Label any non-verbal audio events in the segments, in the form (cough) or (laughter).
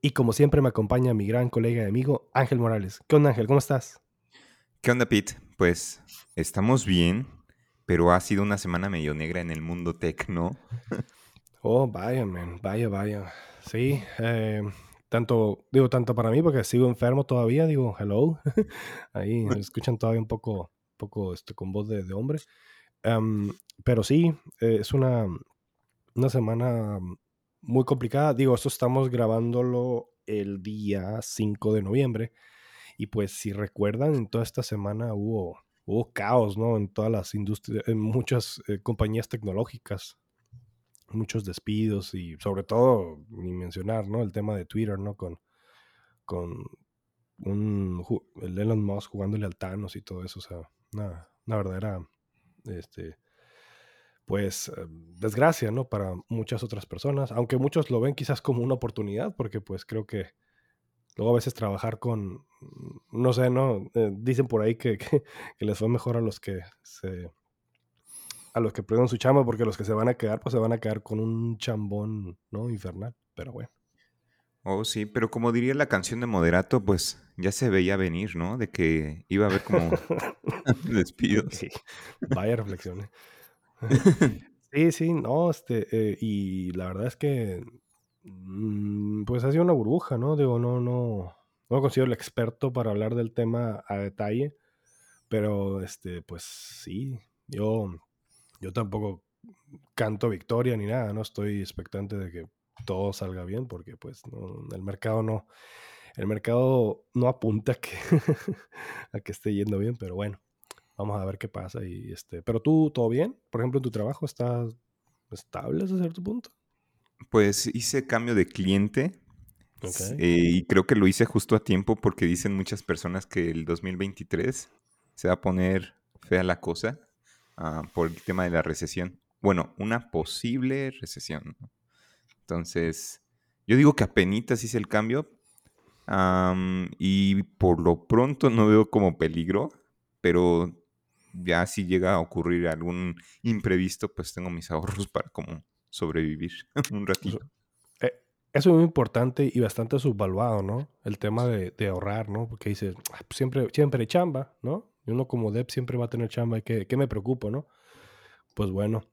Y como siempre me acompaña mi gran colega y amigo Ángel Morales. ¿Qué onda Ángel? ¿Cómo estás? ¿Qué onda Pete? Pues estamos bien, pero ha sido una semana medio negra en el mundo tech, ¿no? oh, vaya, man. Vaya, vaya. Sí, eh, tanto, digo, tanto para mí porque sigo enfermo todavía, digo, hello. (laughs) Ahí me escuchan todavía un poco, poco este, con voz de, hombre. Em, pero sí, eh, es una, una semana muy complicada. Digo, esto estamos grabándolo el día 5 de noviembre. Y pues si recuerdan, en toda esta semana hubo, hubo caos, ¿no? En todas las industrias, en muchas eh, compañías tecnológicas. Muchos despidos y sobre todo, ni mencionar, ¿no? El tema de Twitter, ¿no? Con, con un, el Elon Musk jugándole al Thanos y todo eso. O sea, una, una verdadera este, pues eh, desgracia, ¿no? Para muchas otras personas, aunque muchos lo ven quizás como una oportunidad, porque pues creo que luego a veces trabajar con, mm, no sé, ¿no? Eh, dicen por ahí que, que, les fue mejor a los que se, a los que perdieron su chamba, porque los que se van a quedar, pues se van a quedar con un chambón, ¿no? Infernal, pero bueno. Oh, sí, pero como diría la canción de Moderato, pues ya se veía venir, ¿no? De que iba a haber como (laughs) (laughs) despidos. Vaya reflexión. ¿eh? Sí, sí, no, este, eh, y la verdad es que, mm, pues ha sido una burbuja, ¿no? Digo, no, no, no me considero el experto para hablar del tema a detalle, pero, este, pues sí, yo, yo tampoco canto victoria ni nada, ¿no? Estoy expectante de que todo salga bien, porque, pues, el mercado no, el mercado no apunta que, (laughs) a que esté yendo bien, pero bueno. Vamos a ver qué pasa. Y este, pero tú, ¿todo bien? Por ejemplo, en tu trabajo, ¿estás estable hasta cierto punto? Pues hice cambio de cliente. Eh, y creo que lo hice justo a tiempo porque dicen muchas personas que el 2023 se va a poner fea la cosa ah, por el tema de la recesión. Bueno, una posible recesión. Entonces, yo digo que apenas hice el cambio y por lo pronto no veo como peligro, pero ya si llega a ocurrir algún imprevisto, pues tengo mis (laughs) ahorros para como sobrevivir (laughs) un ratito. Eh, eso es muy importante y bastante subvaluado, ¿no? El tema de, ahorrar, ¿no? Porque dices, ah, pues siempre, siempre hay chamba, ¿no? Y uno como Dev siempre va a tener chamba y que, que me preocupo, ¿no? Pues bueno,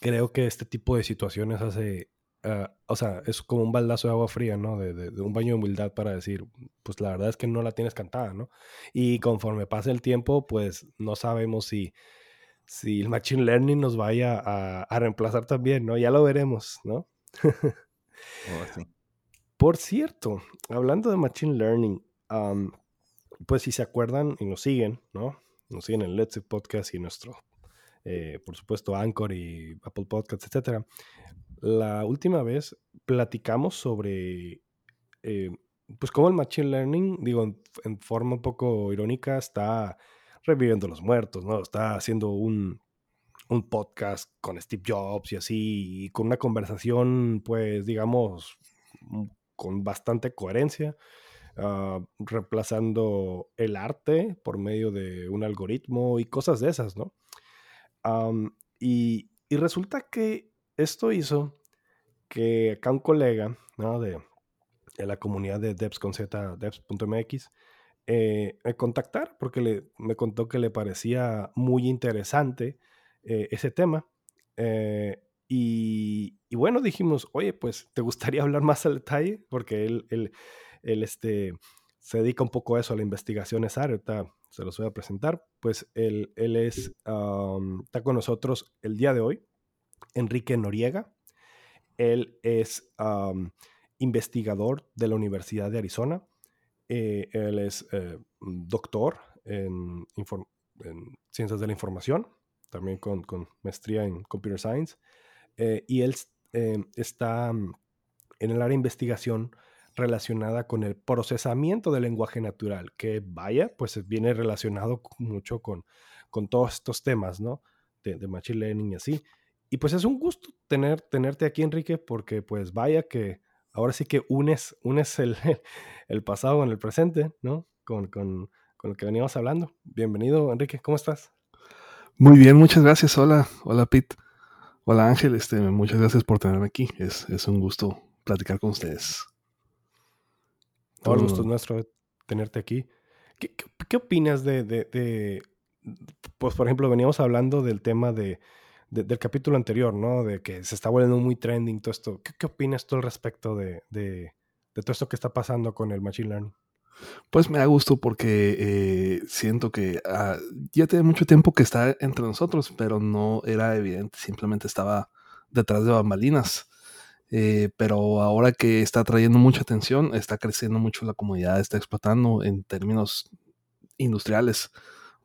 creo que este tipo de situaciones hace, Ah, o sea, es como un baldazo de agua fría, ¿no? De, un baño de humildad para decir, pues la verdad es que no la tienes cantada, ¿no? Y conforme pasa el tiempo, pues no sabemos si, si el Machine Learning nos vaya a, reemplazar también, ¿no? Ya lo veremos, ¿no? (laughs) Oh, Por cierto, hablando de Machine Learning, pues si se acuerdan y nos siguen, ¿no? Nos siguen en Let's Podcast y nuestro, eh, por supuesto, Anchor y Apple Podcasts, etcétera la última vez platicamos sobre, eh, pues, cómo el Machine Learning, digo, en, forma un poco irónica, está reviviendo los muertos, ¿no? Está haciendo un, podcast con Steve Jobs y así, y con una conversación, pues, digamos, mm, con bastante coherencia, ah, reemplazando el arte por medio de un algoritmo y cosas de esas, ¿no? y, y resulta que esto hizo que acá un colega de, la comunidad de devs con Z, devs.mx, eh, me contactar porque le, me contó que le parecía muy interesante eh, ese tema. Eh, y, bueno, dijimos, oye, pues, ¿te gustaría hablar más al detalle? Porque él, él, este, se dedica un poco a eso, a la investigación esa ahorita se los voy a presentar. Pues él, él es, está con nosotros el día de hoy. Enrique Noriega. Él es investigador de la Universidad de Arizona. Eh, él es eh, doctor en, ciencias de la información, también con, maestría en computer science. Eh, y él está en el área de investigación relacionada con el procesamiento del lenguaje natural, que vaya, pues viene relacionado mucho con, con todos estos temas, ¿no? De, de Machine Learning y así. Y pues es un gusto tener, tenerte aquí, Enrique, porque pues vaya que ahora sí que unes, unes el, (laughs) el pasado con el presente, ¿no? Con, con, con lo que veníamos hablando. Bienvenido, Enrique, ¿cómo estás? Muy bien, muchas gracias. Hola, hola Pete. Hola Ángel, este, muchas gracias por tenerme aquí. Es, es un gusto platicar con ustedes. Todo el gusto es nuestro tenerte aquí. ¿Qué, qué, opinas de, de, de, pues por ejemplo, veníamos hablando del tema de, del capítulo anterior, ¿no? De que se está volviendo muy trending todo esto. ¿Qué, qué opinas tú al respecto de, todo esto que está pasando con el Machine Learning? Pues me da gusto porque eh, siento que ah, ya tiene mucho tiempo que está entre nosotros, pero no era evidente, simplemente estaba detrás de bambalinas. Eh, pero ahora que está trayendo mucha atención, está creciendo mucho la comunidad, está explotando en términos industriales.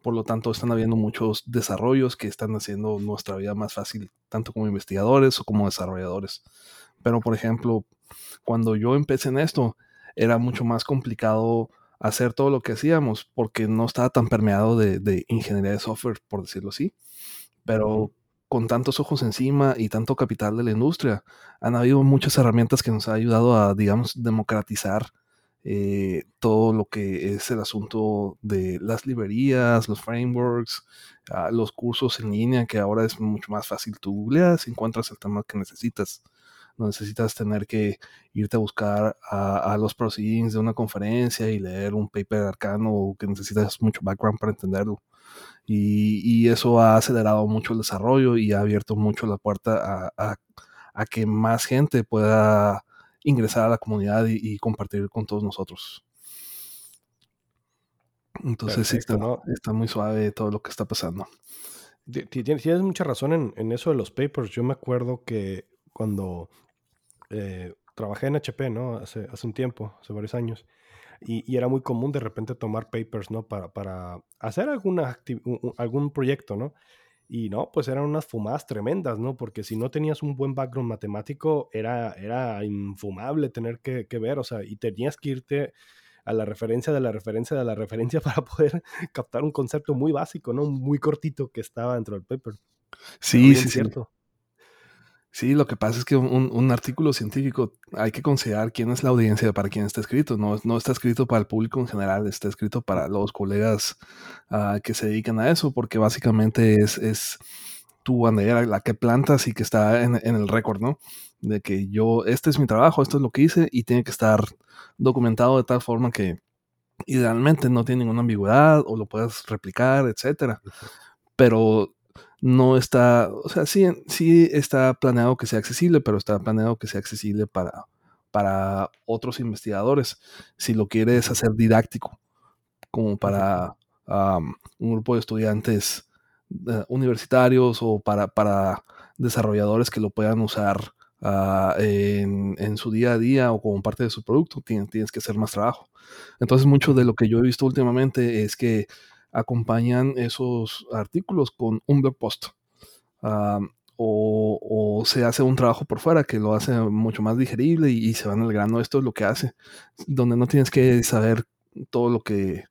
Por lo tanto, están habiendo muchos desarrollos que están haciendo nuestra vida más fácil, tanto como investigadores o como desarrolladores. Pero, por ejemplo, cuando yo empecé en esto, era mucho más complicado hacer todo lo que hacíamos porque no estaba tan permeado de, ingeniería de software, por decirlo así. Pero con tantos ojos encima y tanto capital de la industria, han habido muchas herramientas que nos han ayudado a, digamos, democratizar eh, todo lo que es el asunto de las librerías, los frameworks, ah, los cursos en línea, que ahora es mucho más fácil. Tú googleas y encuentras el tema que necesitas. No necesitas tener que irte a buscar a, los proceedings de una conferencia y leer un paper arcano que necesitas mucho background para entenderlo. Y, eso ha acelerado mucho el desarrollo y ha abierto mucho la puerta a que más gente pueda ingresar a la comunidad y, compartir con todos nosotros. Entonces sí, está, está, muy suave todo lo que está pasando. Tienes mucha razón en, eso de los papers. Yo me acuerdo que cuando eh, trabajé en HP, ¿no? Hace, hace un tiempo, hace varios años, y, era muy común de repente tomar papers, ¿no? Para, para hacer alguna algún proyecto, ¿no? Y no, pues eran unas fumadas tremendas, ¿no? Porque si no tenías un buen background matemático, era, era infumable tener que, que ver, o sea, y tenías que irte a la referencia de la referencia de la referencia (laughs) para poder captar un concepto muy básico, ¿no? Muy cortito que estaba dentro del paper. Sí, sí, cierto. Sí, lo que pasa es que un, artículo científico hay que considerar quién es la audiencia para quién está escrito. No, no está escrito para el público en general, está escrito para los colegas ah, que se dedican a eso, porque básicamente es, es tu bandera la que plantas y que está en, el récord, ¿no? De que yo, este es mi trabajo, esto es lo que hice y tiene que estar documentado de tal forma que idealmente no tiene ninguna ambigüedad o lo puedas replicar, etcétera. Pero no está, o sea, sí, sí está planeado que sea accesible, pero está planeado que sea accesible para, para otros investigadores. Si lo quieres hacer didáctico, como para un grupo de estudiantes eh, universitarios o para, para, desarrolladores que lo puedan usar ah, en, en, su día a día o como parte de su producto, tienes, tienes que hacer más trabajo. Entonces, mucho de lo que yo he visto últimamente es que acompañan esos artículos con un blog post. o, se hace un trabajo por fuera que lo hace mucho más digerible y, se van al grano. Esto es lo que hace, donde no tienes que saber todo lo que...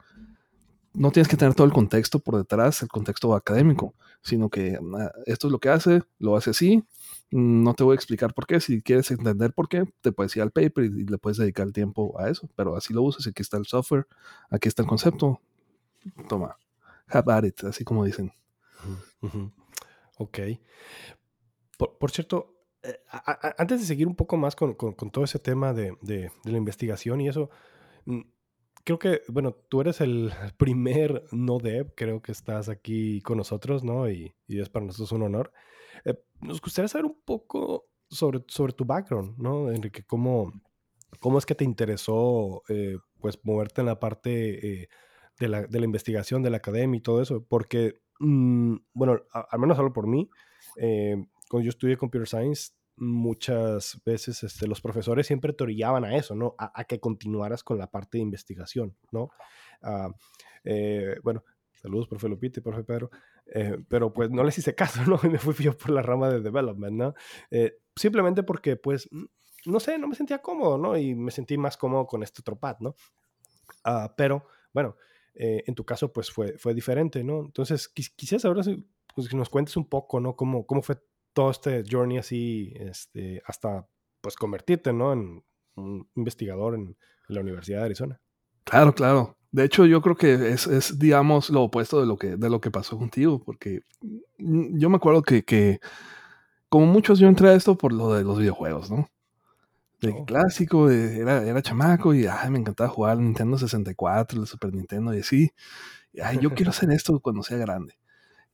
No tienes que tener todo el contexto por detrás, el contexto académico, sino que ah, esto es lo que hace, lo hace así, no te voy a explicar por qué. Si quieres entender por qué, te puedes ir al paper y, le puedes dedicar el tiempo a eso. Pero así lo usas. Aquí está el software, aquí está el concepto toma, have at it, así como dicen. Ok. Por, cierto, eh, antes de seguir un poco más con, todo ese tema de, la investigación y eso, mm, creo que, bueno, tú eres el (laughs) primer no dev, creo que estás aquí con nosotros, ¿no? Y, es para nosotros un honor. Eh, nos gustaría saber un poco sobre, sobre tu background, ¿no, Enrique? ¿Cómo, cómo es que te interesó, eh, pues, moverte en la parte de la, de la, investigación, de la academia y todo eso, porque, mm, bueno, al menos hablo por mí, eh, cuando yo estudié Computer Science, muchas veces este, los profesores siempre te orillaban a eso, ¿no? A, que continuaras con la parte de investigación, ¿no? Ah, eh, bueno, saludos, profe Lupita y profe Pedro, eh, pero pues no les hice caso, (laughs) ¿no? Me fui yo por la rama de development, ¿no? simplemente porque, pues, no sé, no me sentía cómodo, ¿no? Y me sentí más cómodo con este otro pad, ¿no? Ah, pero, bueno, eh, en tu caso, pues fue, fue diferente, ¿no? Entonces, quizás ahora pues, nos cuentes un poco, ¿no? Cómo, cómo fue todo este journey así, este, hasta, pues, convertirte, ¿no? En un investigador en la Universidad de Arizona. Claro, claro. De hecho, yo creo que es, es, digamos, lo opuesto de lo que, de lo que pasó contigo, porque mm, yo me acuerdo que, que, como muchos, yo entré a esto por lo de los videojuegos, ¿no? De oh. clásico, era, era chamaco y ay, me encantaba jugar Nintendo 64, el Super Nintendo y así. Y, ay, yo quiero (laughs) hacer esto cuando sea grande.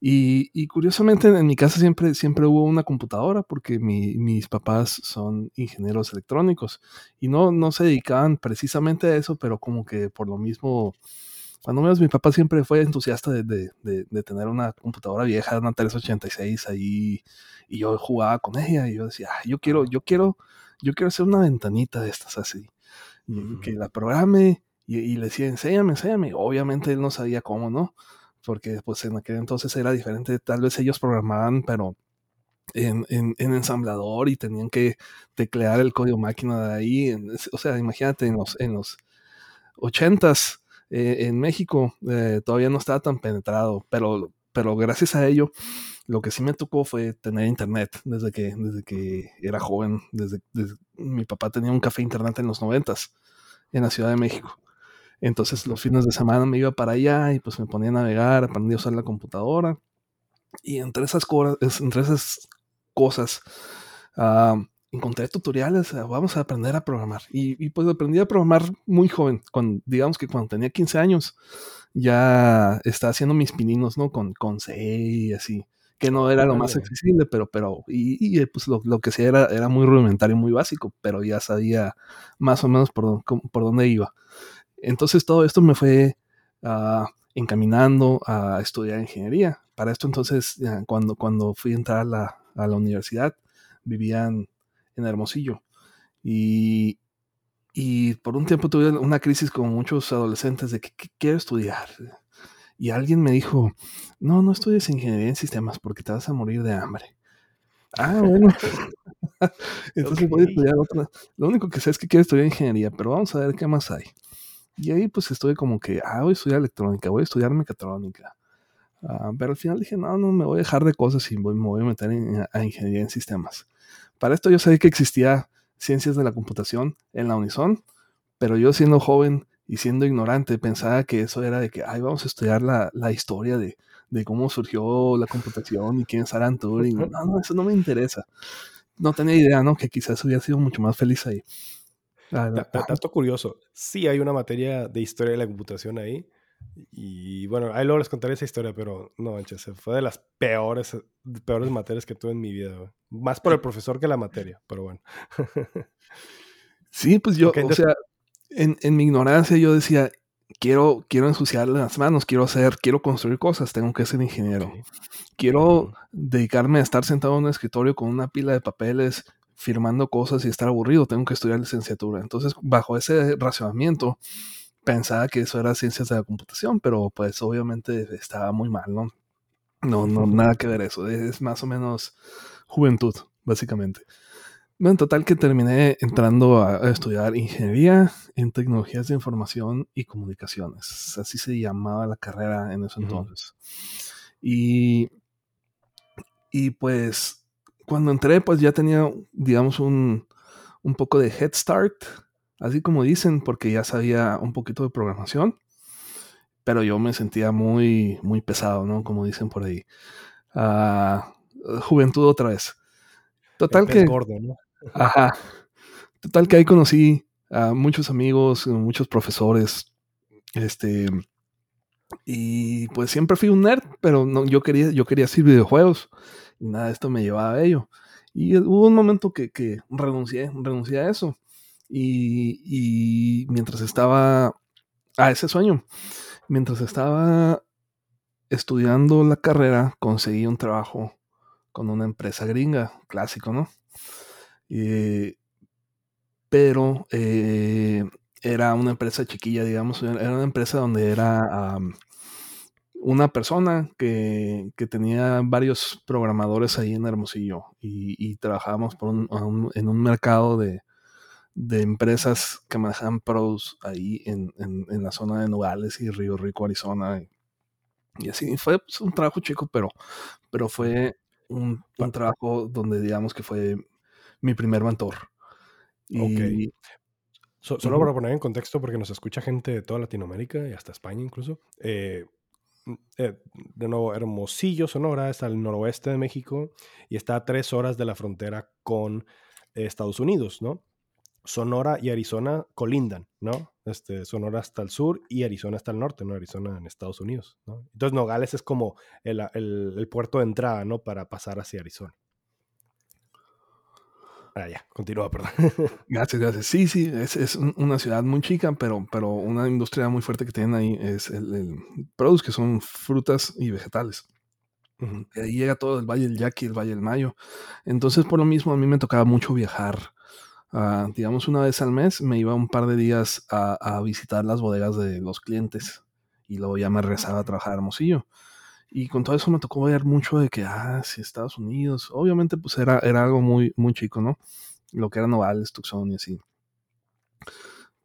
Y, curiosamente en mi casa siempre, siempre hubo una computadora porque mis papás son ingenieros electrónicos y no, no se dedicaban precisamente a eso, pero como que por lo mismo, cuando menos mi papá siempre fue entusiasta de, tener una computadora vieja, una 386 ahí y yo jugaba con ella y yo decía, yo quiero, yo quiero, yo quiero hacer una ventanita de estas así, que la programe y, y le decía, enséñame, enséñame. Obviamente él no sabía cómo, ¿no? porque pues en aquel entonces era diferente, tal vez ellos programaban, pero en, en, ensamblador y tenían que teclear el código máquina de ahí, o sea, imagínate en los, en los 80s eh, en México eh, todavía no estaba tan penetrado, pero, pero gracias a ello lo que sí me tocó fue tener internet desde que, desde que era joven, desde, mi papá tenía un café internet en los 90s en la Ciudad de México. Entonces los fines de semana me iba para allá y pues me ponía a navegar, aprendí a usar la computadora. Y entre esas, entre esas cosas ah, encontré tutoriales, ah, vamos a aprender a programar. Y, pues aprendí a programar muy joven, con, digamos que cuando tenía 15 años ya estaba haciendo mis pininos, ¿no? Con, con C y así, que no era lo más accesible, pero, pero, y, y pues lo, lo, que sí era, era muy rudimentario, muy básico, pero ya sabía más o menos por, por dónde iba. Entonces todo esto me fue ah, encaminando a estudiar ingeniería. Para esto entonces, cuando, cuando fui a entrar a la, a la universidad, vivían en Hermosillo. Y, y, por un tiempo tuve una crisis como muchos adolescentes de que, quiero estudiar. Y alguien me dijo, no, no estudies ingeniería en sistemas porque te vas a morir de hambre. Ah, bueno. (laughs) Entonces voy a estudiar otra. Lo único que sé es que quiero estudiar ingeniería, pero vamos a ver qué más hay. Y ahí pues estuve como que, ah, voy a estudiar electrónica, voy a estudiar mecatrónica. Ah, pero al final dije, no, no, me voy a dejar de cosas y voy, me voy a meter en, a ingeniería en sistemas. Para esto yo sabía que existía ciencias de la computación en la Unison, pero yo siendo joven y siendo ignorante pensaba que eso era de que, ay, vamos a estudiar la, la historia de, de, cómo surgió la computación y quién es Alan Turing. No, no, eso no me interesa. No tenía idea, ¿no? Que quizás hubiera sido mucho más feliz ahí. Tanto curioso. Sí hay una materia de historia de la computación ahí. Y bueno, ahí luego les contaré esa historia, pero no manches, fue de las peores, peores materias que tuve en mi vida. Más por el profesor que la materia, pero bueno. (laughs) sí, pues yo, o sea, en, en, mi ignorancia yo decía, quiero, quiero ensuciar las manos, quiero hacer, quiero construir cosas, tengo que ser ingeniero. Quiero dedicarme a estar sentado en un escritorio con una pila de papeles firmando cosas y estar aburrido, tengo que estudiar licenciatura. Entonces, bajo ese racionamiento, pensaba que eso era ciencias de la computación, pero pues obviamente estaba muy mal, ¿no? No, no, nada que ver eso. Es más o menos juventud, básicamente. Bueno, en total que terminé entrando a, estudiar ingeniería en tecnologías de información y comunicaciones. Así se llamaba la carrera en ese entonces. Y, y pues cuando entré, pues ya tenía, digamos, un, un poco de head start, así como dicen, porque ya sabía un poquito de programación, pero yo me sentía muy, muy pesado, ¿no? Como dicen por ahí. Ah, juventud otra vez. Total que... Gordo, ¿no? (laughs) Ajá. Total que ahí conocí a muchos amigos, muchos profesores, este... Y pues siempre fui un nerd, pero no, yo quería, yo quería hacer videojuegos y nada de esto me llevaba a ello. Y hubo un momento que, que renuncié, renuncié a eso. Y, mientras estaba a ese sueño, mientras estaba estudiando la carrera, conseguí un trabajo con una empresa gringa, clásico, ¿no? pero eh, era una empresa chiquilla, digamos, era una empresa donde era una persona que, tenía varios programadores ahí en Hermosillo y, trabajábamos en un mercado de, de empresas que manejan pros ahí en, en, la zona de Nogales y Río Rico, Arizona. Y, así fue pues, un trabajo chico, pero, pero fue un, un, trabajo donde digamos que fue mi primer mentor. Y, solo para poner en contexto, porque nos escucha gente de toda Latinoamérica y hasta España incluso. Eh, mm, eh, de nuevo, Hermosillo, Sonora, está al noroeste de México y está a tres horas de la frontera con Estados Unidos, ¿no? Sonora y Arizona colindan, ¿no? Este, Sonora hasta el sur y Arizona hasta el norte, ¿no? Arizona en Estados Unidos, ¿no? Entonces Nogales es como el, el puerto de entrada, ¿no? Para pasar hacia Arizona. Ah, ya, continúa, perdón. (laughs) Gracias, gracias. Sí, sí, es, es, una ciudad muy chica, pero, pero una industria muy fuerte que tienen ahí es el, el produce, que son frutas y vegetales. Ahí llega todo el Valle del Yaqui, el Valle del Mayo. Entonces, por lo mismo, a mí me tocaba mucho viajar. Uh, digamos, una vez al mes me iba un par de días a, visitar las bodegas de los clientes y luego ya me regresaba a trabajar a Hermosillo. Y con todo eso me tocó ver mucho de que, ah, sí, Estados Unidos. Obviamente, pues era, era algo muy, muy chico, ¿no? Lo que era Novales, Tucson y así.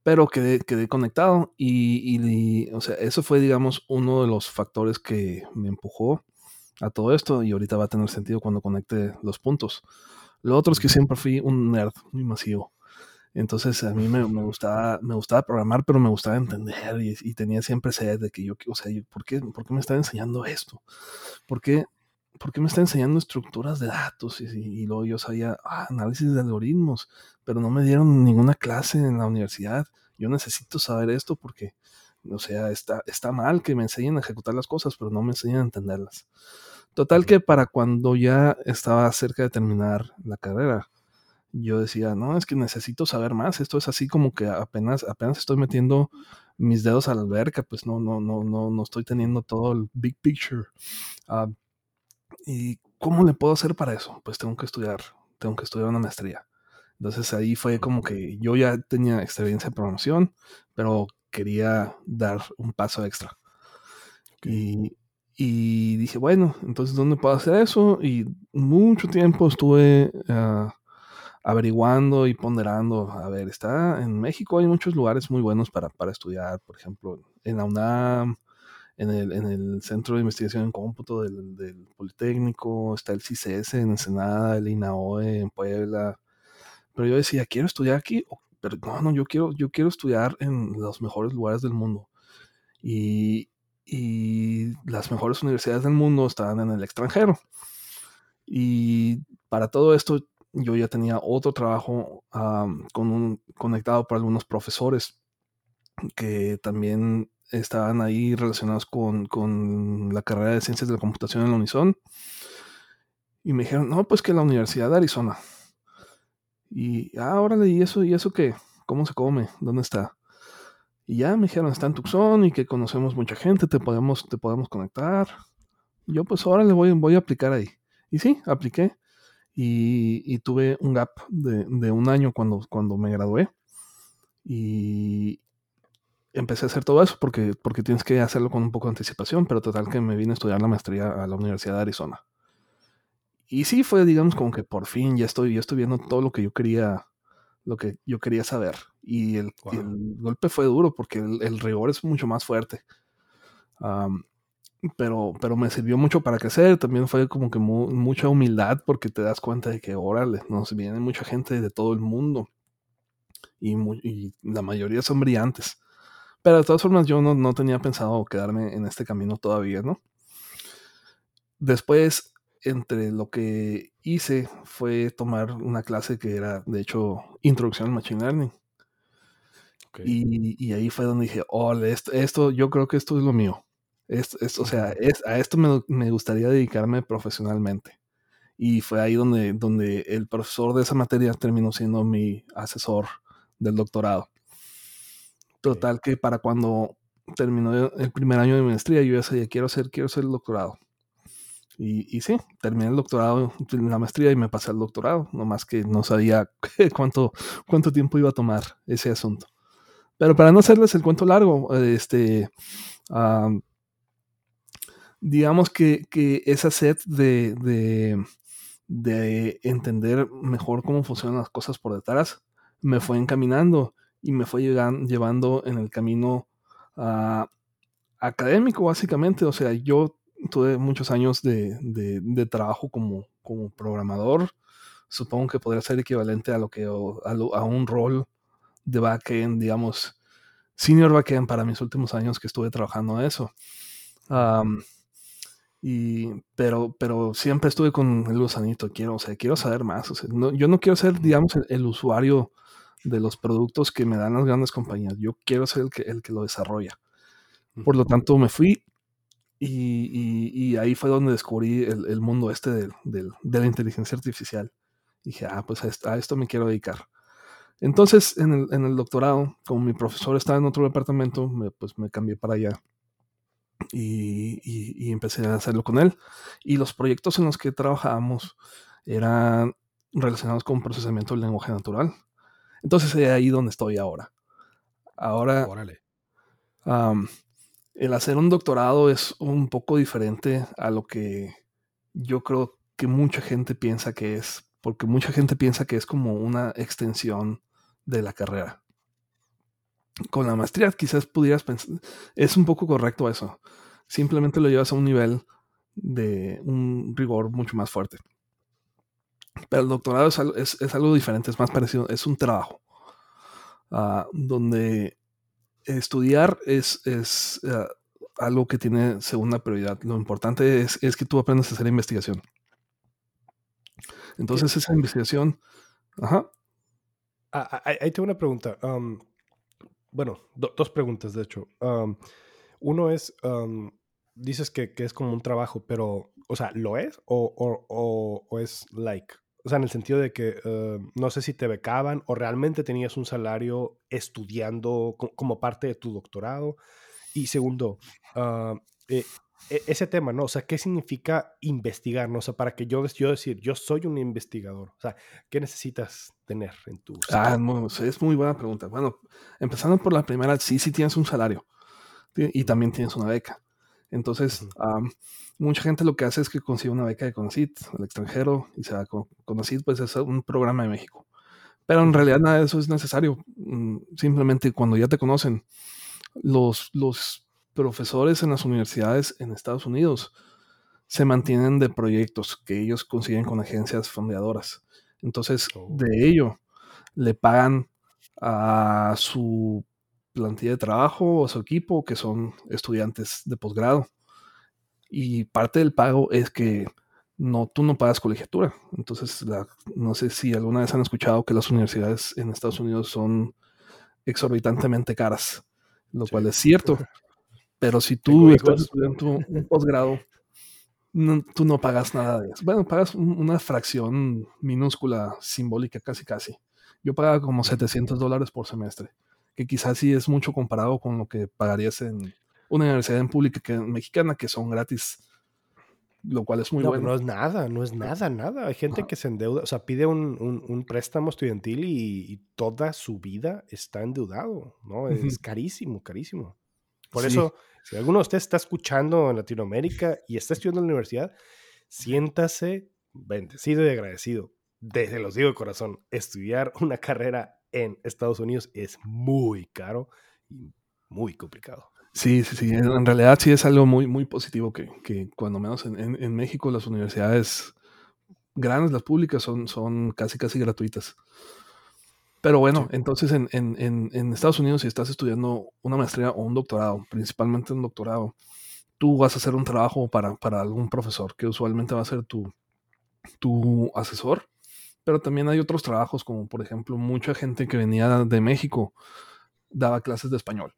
Pero quedé, quedé conectado y, y, o sea, eso fue, digamos, uno de los factores que me empujó a todo esto y ahorita va a tener sentido cuando conecte los puntos. Lo otro es que siempre fui un nerd muy masivo. Entonces a mí me, me, gustaba, me gustaba programar, pero me gustaba entender y, tenía siempre sed de que yo, o sea, ¿por qué, ¿por qué me está enseñando esto? ¿Por qué, ¿por qué me está enseñando estructuras de datos? Y, luego yo sabía ah, análisis de algoritmos, pero no me dieron ninguna clase en la universidad. Yo necesito saber esto porque, o sea, está, está mal que me enseñen a ejecutar las cosas, pero no me enseñan a entenderlas. Total que para cuando ya estaba cerca de terminar la carrera, yo decía, no, es que necesito saber más. Esto es así como que apenas, apenas estoy metiendo mis dedos a la alberca, pues no, no, no, no, no estoy teniendo todo el big picture. Ah, ¿Y cómo le puedo hacer para eso? Pues tengo que estudiar, tengo que estudiar una maestría. Entonces ahí fue como que yo ya tenía experiencia en programación, pero quería dar un paso extra. Y, y, dije, bueno, entonces ¿dónde puedo hacer eso? Y mucho tiempo estuve uh, averiguando y ponderando. A ver, está en México, hay muchos lugares muy buenos para, para estudiar, por ejemplo, en la UNAM, en el, en el Centro de Investigación en Cómputo del, del Politécnico, está el CICES en Ensenada, el INAOE en Puebla. Pero yo decía, quiero estudiar aquí, pero no, no, yo quiero, yo quiero estudiar en los mejores lugares del mundo. Y, y las mejores universidades del mundo estaban en el extranjero. Y para todo esto yo ya tenía otro trabajo con un, conectado por algunos profesores que también estaban ahí relacionados con, la carrera de ciencias de la computación en la Unison. Y me dijeron, no, pues que la Universidad de Arizona. Y, ah, órale, ¿y eso, y eso qué? ¿Cómo se come? ¿Dónde está? Y ya me dijeron, está en Tucson y que conocemos mucha gente, te podemos, te podemos conectar. Y yo, pues órale, voy, voy a aplicar ahí. Y sí, apliqué y, tuve un gap de, un año cuando, cuando me gradué y empecé a hacer todo eso porque, porque tienes que hacerlo con un poco de anticipación, pero total que me vine a estudiar la maestría a la Universidad de Arizona. Y sí fue, digamos, como que por fin ya estoy, ya estoy viendo todo lo que yo quería, lo que yo quería saber. Y el, golpe fue duro porque el, rigor es mucho más fuerte pero, pero me sirvió mucho para crecer. También fue como que mucha humildad porque te das cuenta de que, órale, nos viene mucha gente de todo el mundo y, y la mayoría son brillantes. Pero de todas formas, yo no, no, tenía pensado quedarme en este camino todavía, ¿no? Después, entre lo que hice fue tomar una clase que era, de hecho, Introducción al Machine Learning. Y, y, ahí fue donde dije, órale, esto, esto, yo creo que esto es lo mío es, o sea, es, a esto me, me, gustaría dedicarme profesionalmente. Y fue ahí donde, donde el profesor de esa materia terminó siendo mi asesor del doctorado. Total que para cuando terminó el primer año de maestría, yo ya sabía, quiero hacer, quiero hacer el doctorado. Y, y, sí, terminé el doctorado, la maestría y me pasé al doctorado, nomás que no sabía (laughs) cuánto, cuánto tiempo iba a tomar ese asunto. Pero para no hacerles el cuento largo, este, digamos que, que esa sed de, de, de, entender mejor cómo funcionan las cosas por detrás me fue encaminando y me fue llevando en el camino ah, académico, básicamente. O sea, yo tuve muchos años de, trabajo como, como, programador. Supongo que podría ser equivalente a lo que a, un rol de backend, digamos, senior backend para mis últimos años que estuve trabajando eso. y, pero, pero siempre estuve con el gusanito, quiero, o sea, quiero saber más. yo no quiero ser, digamos, el, usuario de los productos que me dan las grandes compañías. Yo quiero ser el que, el que lo desarrolla. Por lo tanto, me fui y, ahí fue donde descubrí el, mundo este de, la inteligencia artificial. dije, ah, pues a esto, me quiero dedicar. Entonces, en el, doctorado, como mi profesor estaba en otro departamento, me, pues me cambié para allá y, empecé a hacerlo con él. Y los proyectos en los que trabajábamos eran relacionados con procesamiento del lenguaje natural. Entonces, es ahí donde estoy ahora. Ahora, el hacer un doctorado es un poco diferente a lo que yo creo que mucha gente piensa que es, porque mucha gente piensa que es como una extensión de la carrera. Con la maestría quizás pudieras pensar, es un poco correcto eso, simplemente lo llevas a un nivel de un rigor mucho más fuerte. Pero el doctorado es, algo diferente, es más parecido, es un trabajo ah, donde estudiar es, es eh, algo que tiene segunda prioridad. Lo importante es, que tú aprendas a hacer investigación. Entonces esa investigación... Ajá. Ah, ah, ahí tengo una pregunta. bueno, dos preguntas, de hecho. uno es, dices que, es como un trabajo, pero, o sea, ¿lo es? ¿O, es like? O sea, en el sentido de que eh, no sé si te becaban o realmente tenías un salario estudiando como parte de tu doctorado. Y segundo, ah, eh, ese tema, ¿no? O sea, ¿qué significa investigar? ¿no? O sea, para que yo, yo decir, yo soy un investigador. O sea, ¿qué necesitas tener en tu... Ah, es muy buena pregunta. Bueno, empezando por la primera, sí, sí tienes un salario y también tienes una beca. Entonces, mucha gente lo que hace es que consigue una beca de CONACIT al extranjero y se va con CONACIT, pues es un programa de México. Pero en realidad nada de eso es necesario. Mm, simplemente cuando ya te conocen, los, los profesores en las universidades en Estados Unidos se mantienen de proyectos que ellos consiguen con agencias fondeadoras. Entonces, oh. de ello, le pagan a su plantilla de trabajo o a su equipo, que son estudiantes de posgrado. Y parte del pago es que no, tú no pagas colegiatura. Entonces, no sé si alguna vez han escuchado que las universidades en Estados Unidos son exorbitantemente caras, lo cual es cierto. (laughs) Pero si tú estás estudiando un posgrado, tú no pagas nada de eso. Bueno, pagas una fracción minúscula, simbólica, casi casi. Yo pagaba como 700 dólares por semestre, que quizás sí es mucho comparado con lo que pagarías en una universidad en pública que, mexicana que son gratis, lo cual es muy no, bueno. No es nada, no es nada, nada. Hay gente que se endeuda, o sea, pide un, préstamo estudiantil y, toda su vida está endeudado, ¿no? Es carísimo, carísimo. Por eso, si alguno de ustedes está escuchando en Latinoamérica y está estudiando en la universidad, siéntase bendecido y agradecido. Desde los digo de corazón, estudiar una carrera en Estados Unidos es muy caro y muy complicado. Sí, sí, sí. En realidad sí es algo muy, muy positivo que, que cuando menos en, México las universidades grandes, las públicas, son, son casi, casi gratuitas. Pero bueno, entonces en, en, en, Estados Unidos si estás estudiando una maestría o un doctorado, principalmente un doctorado, tú vas a hacer un trabajo para, para algún profesor, que usualmente va a ser tu, tu asesor. Pero también hay otros trabajos, como por ejemplo, mucha gente que venía de México daba clases de español.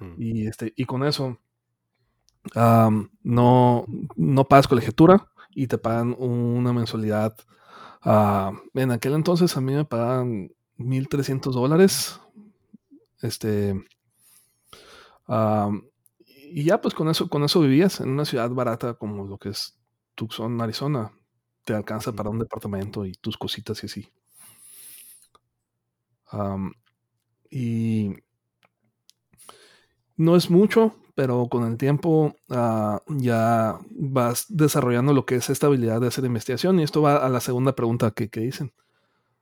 Mm. Y, este, y con eso no, no pagas colegiatura y te pagan una mensualidad. Ah, en aquel entonces a mí me pagaban 1.300 dólares. Este. y ya, pues con eso, con eso vivías en una ciudad barata como lo que es Tucson, Arizona. Te alcanza para un departamento y tus cositas y así. y no es mucho, pero con el tiempo ah, ya vas desarrollando lo que es esta habilidad de hacer investigación. Y esto va a la segunda pregunta que, dicen.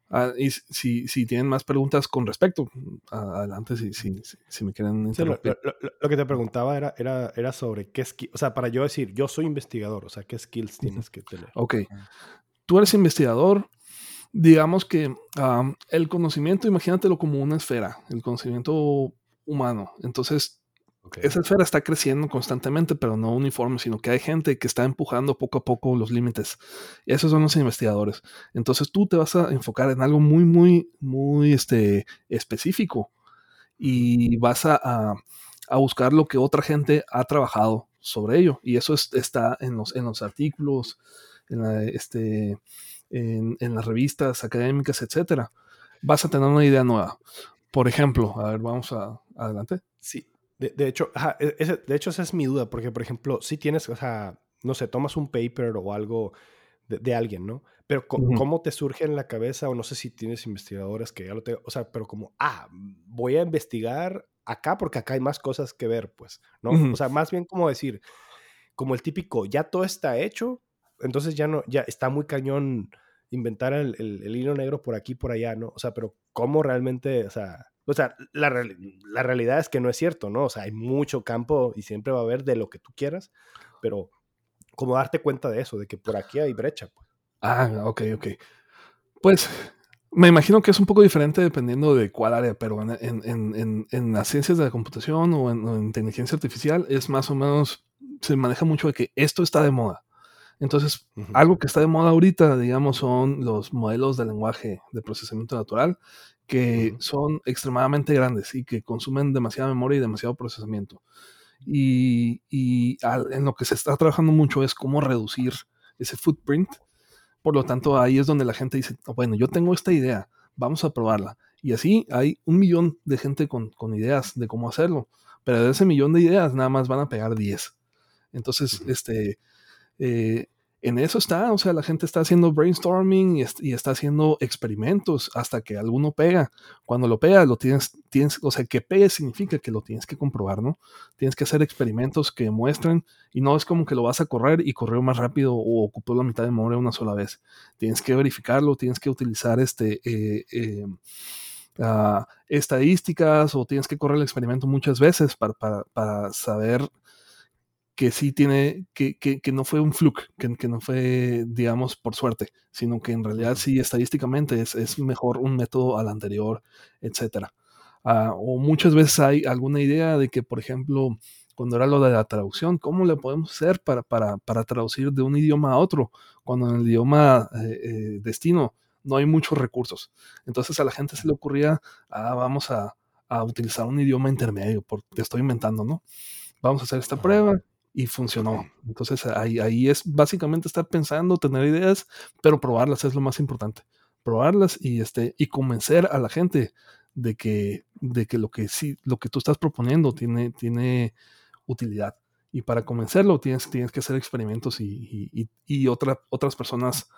Ah, y si, si, tienen más preguntas con respecto, adelante si, si, si, me quieren interrumpir. lo, que te preguntaba era, era, era sobre qué skills, o sea, para yo decir, yo soy investigador, o sea, qué skills tienes que tener. Ok, tú eres investigador, digamos que el conocimiento, imagínatelo como una esfera, el conocimiento humano. Entonces, esa esfera está creciendo constantemente, pero no uniforme, sino que hay gente que está empujando poco a poco los límites. Y esos son los investigadores. Entonces tú te vas a enfocar en algo muy, muy, muy este, específico y vas a, buscar lo que otra gente ha trabajado sobre ello. Y eso está en los, en los artículos, en, este, en, en las revistas académicas, etc. Vas a tener una idea nueva. Por ejemplo, a ver, vamos a, adelante. Sí, de, hecho, e, de hecho, esa es mi duda, porque, por ejemplo, si tienes, o sea, no sé, tomas un paper o algo de, alguien, ¿no? Pero ¿cómo te surge en la cabeza? O no sé si tienes investigadores que ya lo tengan, o sea, pero como, ah, voy a investigar acá porque acá hay más cosas que ver, pues, ¿no? O sea, más bien como decir, como el típico, ya todo está hecho, entonces ya no, ya está muy cañón inventar el, el, el hilo negro por aquí, por allá, ¿no? O sea, pero ¿cómo realmente, o sea, o sea, la, la, realidad es que no es cierto, ¿no? O sea, hay mucho campo y siempre va a haber de lo que tú quieras, pero como darte cuenta de eso, de que por aquí hay brecha. Pues. Ah, ok, ok. Pues me imagino que es un poco diferente dependiendo de cuál área, pero en, en, en, en las ciencias de la computación o en, inteligencia artificial es más o menos, se maneja mucho de que esto está de moda. Entonces, algo que está de moda ahorita, digamos, son los modelos de lenguaje de procesamiento natural que son extremadamente grandes y que consumen demasiada memoria y demasiado procesamiento. Y, en lo que se está trabajando mucho es cómo reducir ese footprint. Por lo tanto, ahí es donde la gente dice, bueno, yo tengo esta idea, vamos a probarla. Y así hay un millón de gente con, ideas de cómo hacerlo, pero de ese millón de ideas nada más van a pegar 10. Entonces, este, eh, en eso está, o sea, la gente está haciendo brainstorming y, está haciendo experimentos hasta que alguno pega. Cuando lo pega, lo tienes, tienes, o sea, que pegue significa que lo tienes que comprobar, ¿no? Tienes que hacer experimentos que muestren y no es como que lo vas a correr y corrió más rápido o ocupó la mitad de memoria una sola vez. Tienes que verificarlo, tienes que utilizar este... Eh, eh, ah, estadísticas o tienes que correr el experimento muchas veces para, saber que sí tiene, que, que, que no fue un fluke, que, que, no fue, digamos, por suerte, sino que en realidad sí estadísticamente es, es mejor un método al anterior, etc. Ah, o muchas veces hay alguna idea de que, por ejemplo, cuando era lo de la traducción, ¿cómo le podemos hacer para, para, para traducir de un idioma a otro? Cuando en el idioma eh, eh, destino no hay muchos recursos. Entonces a la gente se le ocurría, ah, vamos a, a utilizar un idioma intermedio, porque te estoy inventando, ¿no? Vamos a hacer esta prueba, y funcionó. Entonces ahí, ahí es básicamente estar pensando, tener ideas, pero probarlas es lo más importante. Probarlas y, este, y convencer a la gente de que, de que lo que sí, lo que tú estás proponiendo tiene, tiene utilidad. Y para convencerlo tienes, tienes que hacer experimentos y, y, y otras personas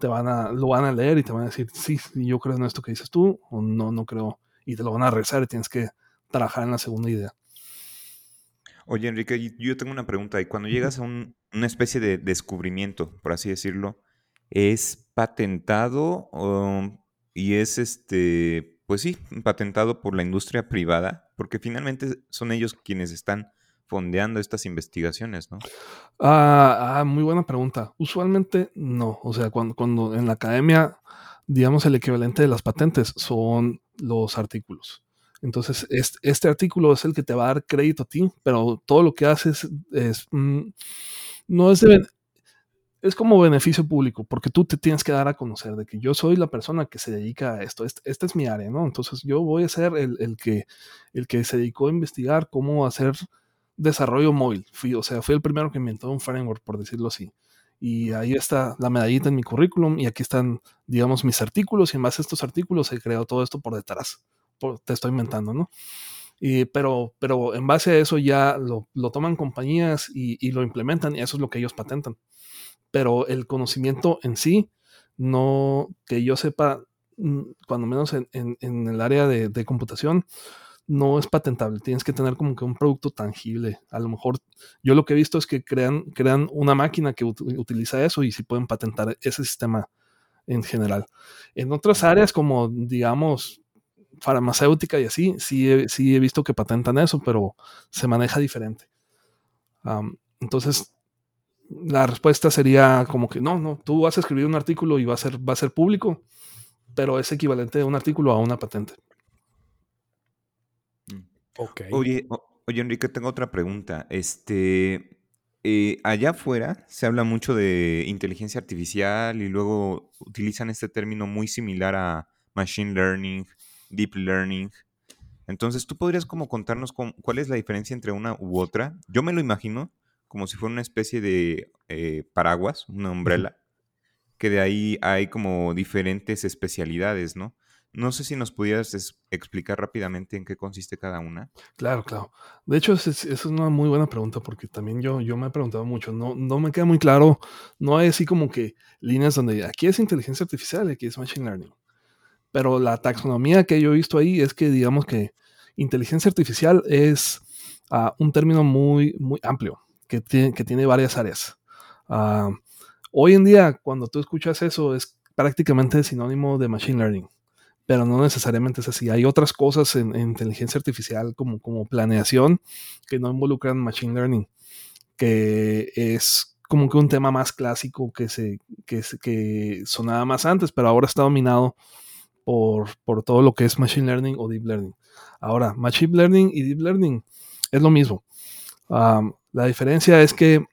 te van a, lo van a leer y te van a decir, sí, yo creo en esto que dices tú, o no, no creo, y te lo van a rezar y tienes que trabajar en la segunda idea. Oye, Enrique, yo tengo una pregunta. Y cuando llegas a una especie de descubrimiento, por así decirlo, ¿es patentado y es este, pues sí, patentado por la industria privada? Porque finalmente son ellos quienes están fondeando estas investigaciones, ¿no? Ah, ah, muy buena pregunta. Usualmente no. O sea, cuando, cuando en la academia, digamos, el equivalente de las patentes son los artículos. Entonces, este, artículo es el que te va a dar crédito a ti, pero todo lo que haces es, mm, no es de, es como beneficio público, porque tú te tienes que dar a conocer de que yo soy la persona que se dedica a esto, esta es mi área, ¿no? Entonces yo voy a ser el, que, el que se dedicó a investigar cómo hacer desarrollo móvil. Fui, o sea, fui el primero que inventó un framework, por decirlo así. Y ahí está la medallita en mi currículum y aquí están, digamos, mis artículos y en base a estos artículos he creado todo esto por detrás te estoy inventando, ¿no? Y, pero, pero en base a eso ya lo, toman compañías y, lo implementan y eso es lo que ellos patentan. Pero el conocimiento en sí, no, que yo sepa, mm, cuando menos en, el área de, computación, no es patentable. Tienes que tener como que un producto tangible. A lo mejor yo lo que he visto es que crean, crean una máquina que utiliza eso y si pueden patentar ese sistema en general. En otras áreas como, digamos, farmacéutica y así, sí he, sí he visto que patentan eso, pero se maneja diferente. entonces, la respuesta sería como que no, no, tú vas a escribir un artículo y va a ser, va a ser público, pero es equivalente de un artículo a una patente. Mm. Okay. Oye, oye, Enrique, tengo otra pregunta. Este, eh, allá afuera se habla mucho de inteligencia artificial y luego utilizan este término muy similar a machine learning, deep learning. Entonces, ¿tú podrías como contarnos cuál es la diferencia entre una u otra? Yo me lo imagino como si fuera una especie de eh, paraguas, una umbrella, que de ahí hay como diferentes especialidades, ¿no? No sé si nos pudieras explicar rápidamente en qué consiste cada una. Claro, claro. De hecho, esa es, una muy buena pregunta porque también yo, yo me he preguntado mucho. No, no me queda muy claro. No hay así como que líneas donde aquí es inteligencia artificial y aquí es machine learning. Pero la taxonomía que yo he visto ahí es que digamos que inteligencia artificial es ah, un término muy, muy amplio que tiene, que tiene varias áreas. Ah, hoy en día, cuando tú escuchas eso, es prácticamente sinónimo de machine learning pero no necesariamente es así. Hay otras cosas en, inteligencia artificial como, como planeación que no involucran machine learning, que es como que un tema más clásico que, se, que, que sonaba más antes, pero ahora está dominado por, todo lo que es machine learning o deep learning. Ahora, machine learning y deep learning es lo mismo. la diferencia es que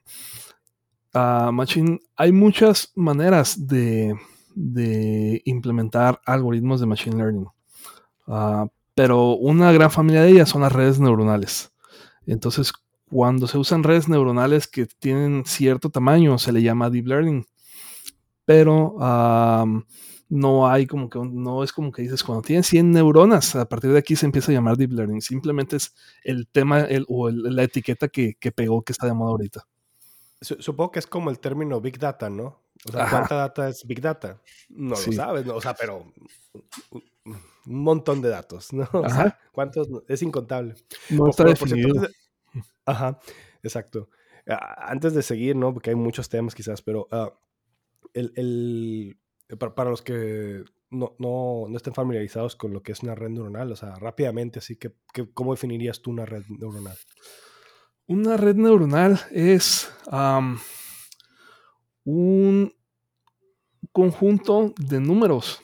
machine, hay muchas maneras de, de implementar algoritmos de Machine Learning. Ah, pero una gran familia de ellas son las redes neuronales. Entonces, cuando se usan redes neuronales que tienen cierto tamaño, se le llama Deep Learning. Pero no hay como que, no es como que dices, cuando tienen 100 neuronas, a partir de aquí se empieza a llamar Deep Learning. Simplemente es el tema o la etiqueta que, que, pegó que está de moda ahorita. Supongo que es como el término Big Data, ¿no? O sea, ¿cuánta data es Big Data? No lo sabes, ¿no? o sea, pero un montón de datos, ¿no? (laughs) O sea, ¿cuántos? Es incontable. No está definido. ajá, exacto. Antes de seguir, ¿no? Porque hay muchos temas quizás, pero uh, el, el, para, los que no, no, no, estén familiarizados con lo que es una red neuronal, o sea, rápidamente, así que, que ¿cómo definirías tú una red neuronal? Una red neuronal es un conjunto de números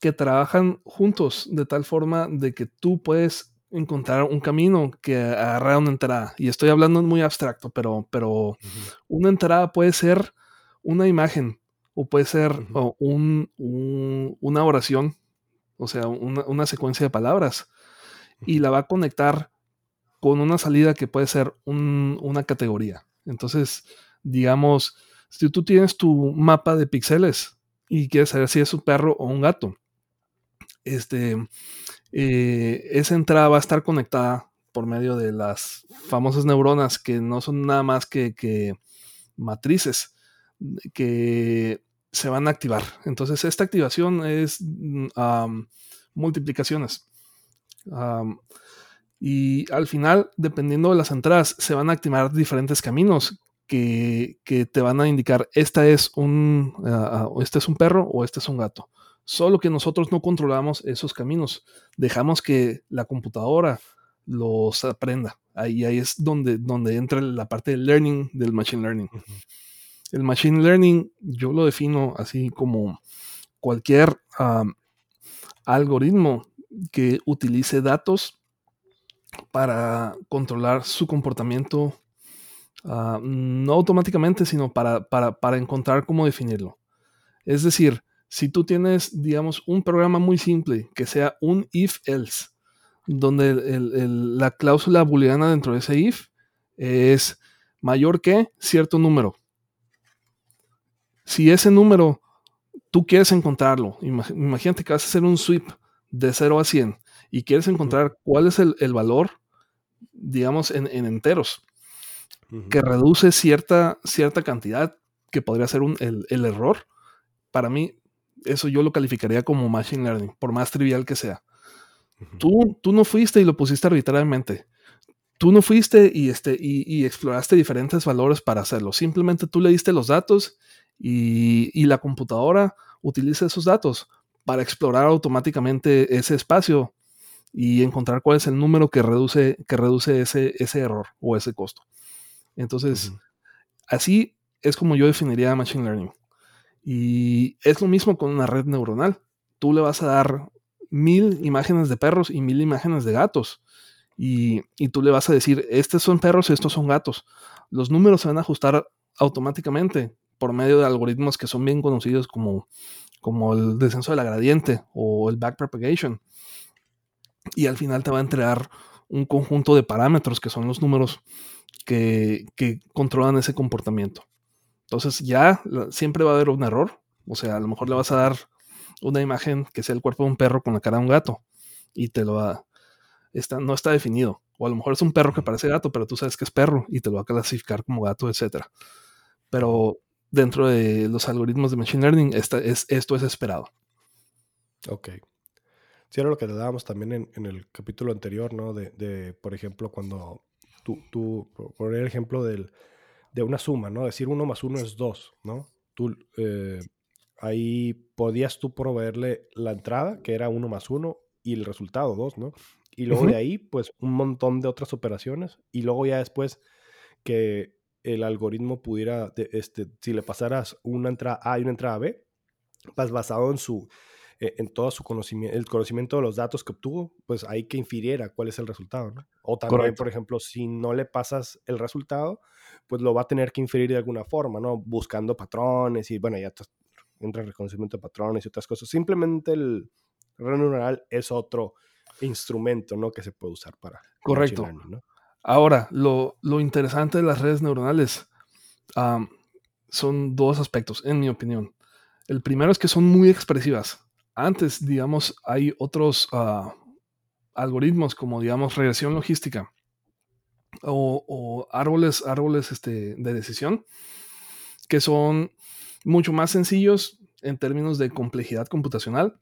que trabajan juntos de tal forma de que tú puedes encontrar un camino que agarra una entrada. Y estoy hablando muy abstracto, pero, pero una entrada puede ser una imagen o puede ser un, una oración, o sea, una, secuencia de palabras. Y la va a conectar con una salida que puede ser una categoría. Entonces, digamos, si tú tienes tu mapa de píxeles y quieres saber si es un perro o un gato, este, eh, esa entrada va a estar conectada por medio de las famosas neuronas que no son nada más que, matrices que se van a activar. Entonces, esta activación es multiplicaciones. y al final, dependiendo de las entradas, se van a activar diferentes caminos que, te van a indicar, esta es un, ah, ah, este es un perro o este es un gato. Solo que nosotros no controlamos esos caminos. Dejamos que la computadora los aprenda. Ahí, ahí es donde, donde entra la parte del learning del machine learning. El machine learning yo lo defino así como cualquier algoritmo que utilice datos para controlar su comportamiento Ah, no automáticamente, sino para, para, encontrar cómo definirlo. Es decir, si tú tienes, digamos, un programa muy simple que sea un if-else, donde la cláusula booleana dentro de ese if es mayor que cierto número. Si ese número tú quieres encontrarlo, imagínate que vas a hacer un sweep de 0 a 100 y quieres encontrar cuál es el, valor, digamos, en, en enteros que reduce cierta, cierta cantidad que podría ser un, el, error, para mí eso yo lo calificaría como machine learning, por más trivial que sea. tú, tú no fuiste y lo pusiste arbitrariamente. Tú no fuiste y, este, y, exploraste diferentes valores para hacerlo. Simplemente tú le diste los datos y, y, la computadora utiliza esos datos para explorar automáticamente ese espacio y encontrar cuál es el número que reduce, que reduce ese, ese error o ese costo. Entonces, así es como yo definiría Machine Learning. Y es lo mismo con una red neuronal. Tú le vas a dar mil imágenes de perros y mil imágenes de gatos. Y, y, tú le vas a decir, estos son perros y estos son gatos. Los números se van a ajustar automáticamente por medio de algoritmos que son bien conocidos como, como el descenso de la gradiente o el backpropagation. Y al final te va a entregar un conjunto de parámetros que son los números que, que controlan ese comportamiento. Entonces ya siempre va a haber un error. O sea, a lo mejor le vas a dar una imagen que sea el cuerpo de un perro con la cara de un gato y te lo va... Está, no está definido. O a lo mejor es un perro que parece gato, pero tú sabes que es perro y te lo va a clasificar como gato, etc. Pero dentro de los algoritmos de Machine Learning, esta es, esto es esperado. Ok. Sí, era lo que te dábamos también en, el capítulo anterior, ¿no? De, por ejemplo, cuando tú, tú por el ejemplo del, de una suma, ¿no? Decir uno más uno es dos, ¿no? Tú, eh, ahí podías tú proveerle la entrada, que era uno más uno, y el resultado dos, ¿no? Y luego de ahí, pues un montón de otras operaciones, y luego ya después que el algoritmo pudiera, este, si le pasaras una entrada A y una entrada B, pues basado en su, eh, en todo su conocimiento, el conocimiento de los datos que obtuvo, pues ahí que infiriera cuál es el resultado, ¿no? O también, por ejemplo, si no le pasas el resultado, pues lo va a tener que inferir de alguna forma, ¿no? Buscando patrones y, bueno, ya entra el reconocimiento de patrones y otras cosas. Simplemente el red neuronal es otro instrumento, ¿no? Que se puede usar para... Correcto. Ahora, lo, interesante de las redes neuronales son dos aspectos, en mi opinión. El primero es que son muy expresivas antes, digamos, hay otros ah, algoritmos como, digamos, regresión logística o, árboles, árboles este, de decisión que son mucho más sencillos en términos de complejidad computacional,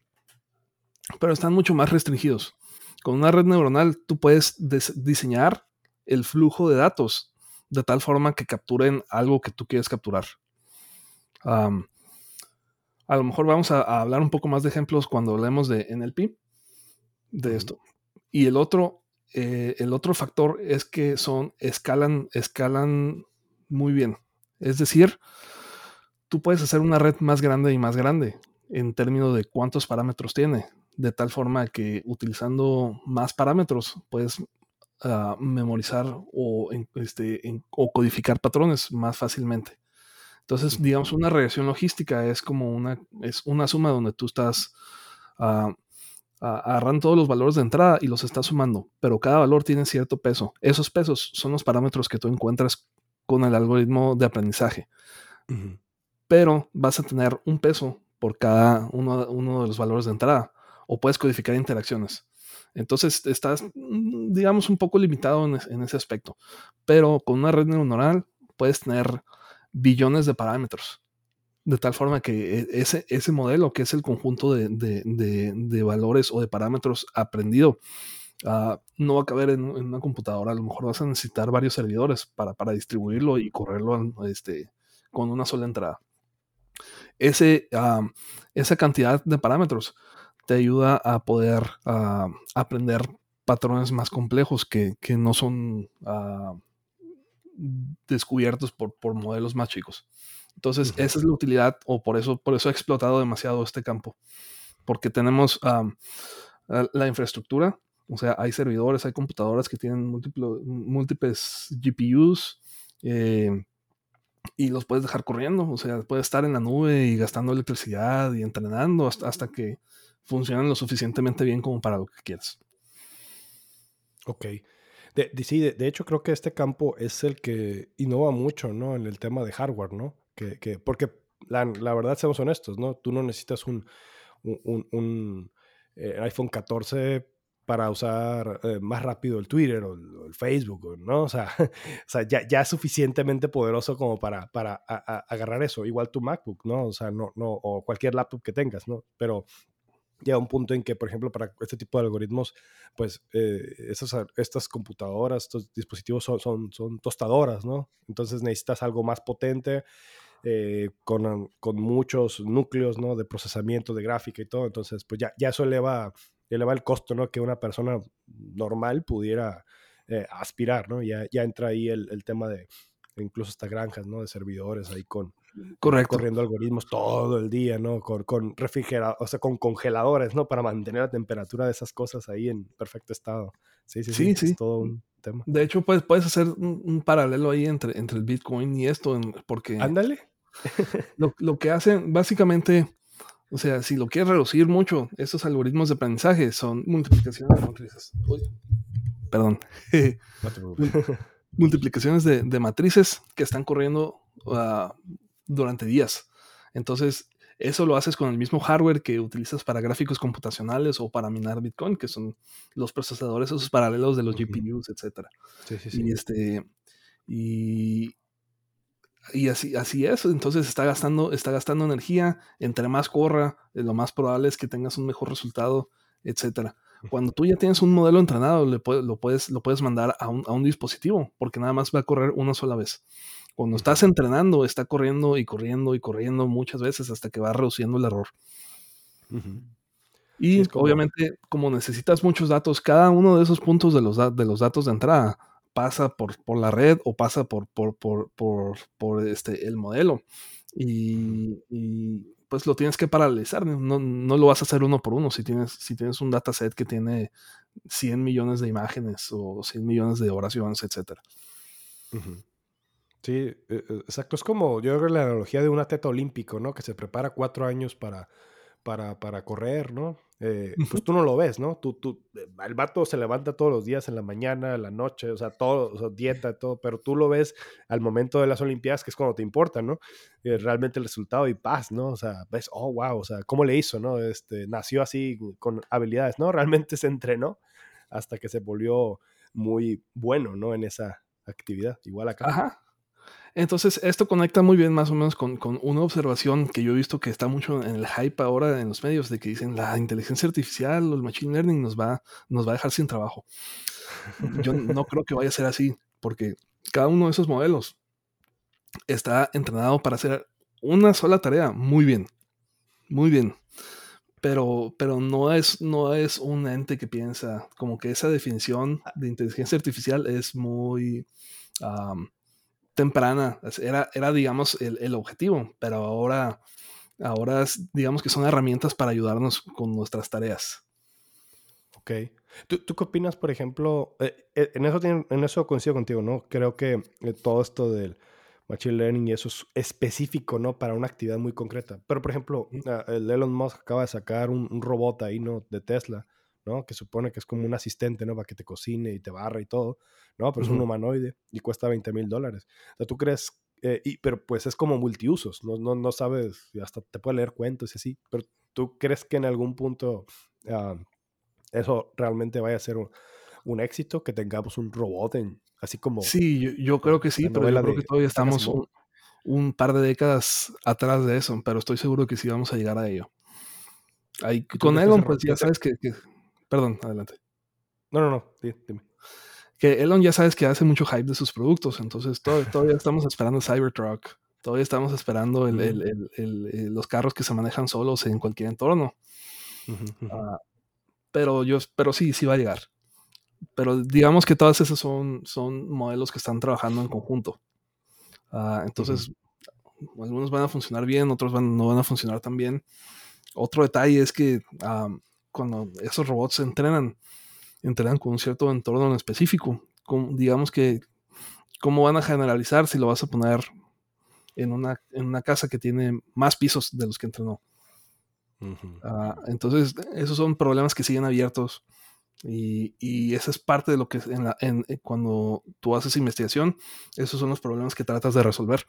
pero están mucho más restringidos. Con una red neuronal tú puedes diseñar el flujo de datos de tal forma que capturen algo que tú quieres capturar. A lo mejor vamos a, hablar un poco más de ejemplos cuando hablemos de NLP, de esto. Y el otro, eh, el otro factor es que son, escalan, escalan muy bien. Es decir, tú puedes hacer una red más grande y más grande en términos de cuántos parámetros tiene, de tal forma que utilizando más parámetros puedes memorizar o, este, o codificar patrones más fácilmente. Entonces, digamos, una regresión logística es como una, es una suma donde tú estás uh, agarrando todos los valores de entrada y los estás sumando, pero cada valor tiene cierto peso. Esos pesos son los parámetros que tú encuentras con el algoritmo de aprendizaje. Pero vas a tener un peso por cada uno, uno de los valores de entrada o puedes codificar interacciones. Entonces estás, mm, digamos, un poco limitado en, ese aspecto. Pero con una red neuronal puedes tener billones de parámetros. De tal forma que e, ese, ese modelo, que es el conjunto de, valores o de parámetros aprendido, ah, no va a caber en, una computadora. A lo mejor vas a necesitar varios servidores para, distribuirlo y correrlo este, con una sola entrada. Ese, ah, esa cantidad de parámetros te ayuda a poder ah, aprender patrones más complejos que, que no son descubiertos por, por modelos más chicos. Entonces, esa es la utilidad, o por eso, por eso ha explotado demasiado este campo. Porque tenemos la infraestructura, o sea, hay servidores, hay computadoras que tienen múltiples GPUs eh, y los puedes dejar corriendo. O sea, puedes estar en la nube y gastando electricidad y entrenando hasta, hasta que funcionen lo suficientemente bien como para lo que quieras. Ok. De, sí, de, hecho creo que este campo es el que innova mucho, ¿no? En el tema de hardware, ¿no? Que, que porque la, la, verdad, seamos honestos, ¿no? Tú no necesitas un, un, un, eh, iPhone 14 para usar eh, más rápido el Twitter o el, Facebook, ¿no? O sea, (laughs) o sea ya, ya, es suficientemente poderoso como para, para agarrar eso. Igual tu MacBook, ¿no? O sea, no, no, o cualquier laptop que tengas, ¿no? Pero llega un punto en que, por ejemplo, para este tipo de algoritmos, pues eh, estas computadoras, estos dispositivos son, son, tostadoras, ¿no? Entonces necesitas algo más potente eh, con, con, muchos núcleos, ¿no? De procesamiento de gráfica y todo. Entonces, pues ya, ya eso eleva, eleva el costo, ¿no? Que una persona normal pudiera eh, aspirar, ¿no? Ya, ya entra ahí el tema de incluso hasta granjas, ¿no? De servidores ahí con, Correcto. corriendo algoritmos todo el día, ¿no? Con, con refrigeradores, o sea, con congeladores, ¿no? Para mantener la temperatura de esas cosas ahí en perfecto estado. Sí, sí, sí. sí, Es todo un tema. De hecho, pues, puedes hacer un, un paralelo ahí entre, entre el Bitcoin y esto, porque Ándale. (laughs) lo, lo que hacen, básicamente, o sea, si lo quieres reducir mucho, estos algoritmos de aprendizaje son multiplicaciones de matrices. Uy, perdón. (laughs) No te preocupes. (laughs) multiplicaciones de, de, matrices que están corriendo uh, durante días. Entonces, eso lo haces con el mismo hardware que utilizas para gráficos computacionales o para minar Bitcoin, que son los procesadores, esos paralelos de los GPUs, etc. Sí, sí, sí. Y, este, y, y así, así es. Entonces está gastando, está gastando energía. Entre más corra, lo más probable es que tengas un mejor resultado, etc. Cuando tú ya tienes un modelo entrenado, le puedes, lo, puedes, lo puedes mandar a un, a un dispositivo, porque nada más va a correr una sola vez. Cuando estás entrenando, está corriendo y corriendo y corriendo muchas veces hasta que va reduciendo el error. Uh -huh. Y como... obviamente, como necesitas muchos datos, cada uno de esos puntos de los, de los datos de entrada pasa por, por la red o pasa por, por, por, por, por este, el modelo. Y, y, pues lo tienes que paralizar, no, no, lo vas a hacer uno por uno. Si tienes, si tienes un dataset que tiene 100 millones de imágenes o 100 millones de oraciones, etc. Uh -huh. Sí, exacto. Es como, yo creo la analogía de un atleta olímpico, ¿no? Que se prepara cuatro años para, para, para correr, ¿no? Eh, pues tú no lo ves, ¿no? Tú, tú, el vato se levanta todos los días, en la mañana, en la noche, o sea, todo, o sea, dieta, todo, pero tú lo ves al momento de las Olimpiadas, que es cuando te importa, ¿no? Eh, realmente el resultado y paz, ¿no? O sea, ves, oh, wow, o sea, ¿cómo le hizo, no? Este, nació así con habilidades, ¿no? (laughs) Realmente se entrenó hasta que se volvió muy bueno, ¿no? En esa actividad, igual acá. Ajá. Entonces, esto conecta muy bien más o menos con, con, una observación que yo he visto que está mucho en el hype ahora en los medios, de que dicen la inteligencia artificial o el machine learning nos va, nos va a dejar sin trabajo. Yo no creo que vaya a ser así, porque cada uno de esos modelos está entrenado para hacer una sola tarea muy bien, muy bien. Pero, pero no, es, no es un ente que piensa, como que esa definición de inteligencia artificial es muy... temprana. Era, era digamos, el, el, objetivo, pero ahora, ahora es, digamos que son herramientas para ayudarnos con nuestras tareas. Ok. ¿Tú, tú qué opinas, por ejemplo? Eh, en, eso, en eso coincido contigo, ¿no? Creo que eh, todo esto del machine learning y eso es específico, ¿no? Para una actividad muy concreta. Pero, por ejemplo, el Elon Musk acaba de sacar un, un robot ahí, ¿no? De Tesla. ¿No? Que supone que es como un asistente, ¿no? Para que te cocine y te barra y todo, ¿no? Pero uh -huh. es un humanoide y cuesta 20 mil dólares. O sea, tú crees, eh, y, pero pues es como multiusos, ¿no? No, no sabes, hasta te puede leer cuentos y así, pero tú crees que en algún punto uh, eso realmente vaya a ser un, un, éxito, que tengamos un robot en, así como... Sí, yo, yo creo que sí, pero yo creo de, que todavía estamos un, un, par de décadas atrás de eso, pero estoy seguro que sí vamos a llegar a ello. Ahí, con Elon, pues ya sabes que, que Perdón, adelante. No, no, no, sí, dime. Que Elon ya sabes que hace mucho hype de sus productos, entonces todavía, (laughs) todavía estamos esperando Cybertruck, todavía estamos esperando el, el, el, los carros que se manejan solos en cualquier entorno. Uh -huh. uh, pero yo, pero sí, sí va a llegar. Pero digamos que todas esas son, son modelos que están trabajando en conjunto. Uh, entonces, -huh. algunos van a funcionar bien, otros van, no van a funcionar tan bien. Otro detalle es que um, cuando esos robots se entrenan, entrenan con un cierto entorno en específico. Con, digamos que, ¿cómo van a generalizar si lo vas a poner en una, en una casa que tiene más pisos de los que entrenó? Uh -huh. uh, entonces, esos son problemas que siguen abiertos. Y, y esa es parte de lo que en la, en, cuando tú haces investigación, esos son los problemas que tratas de resolver.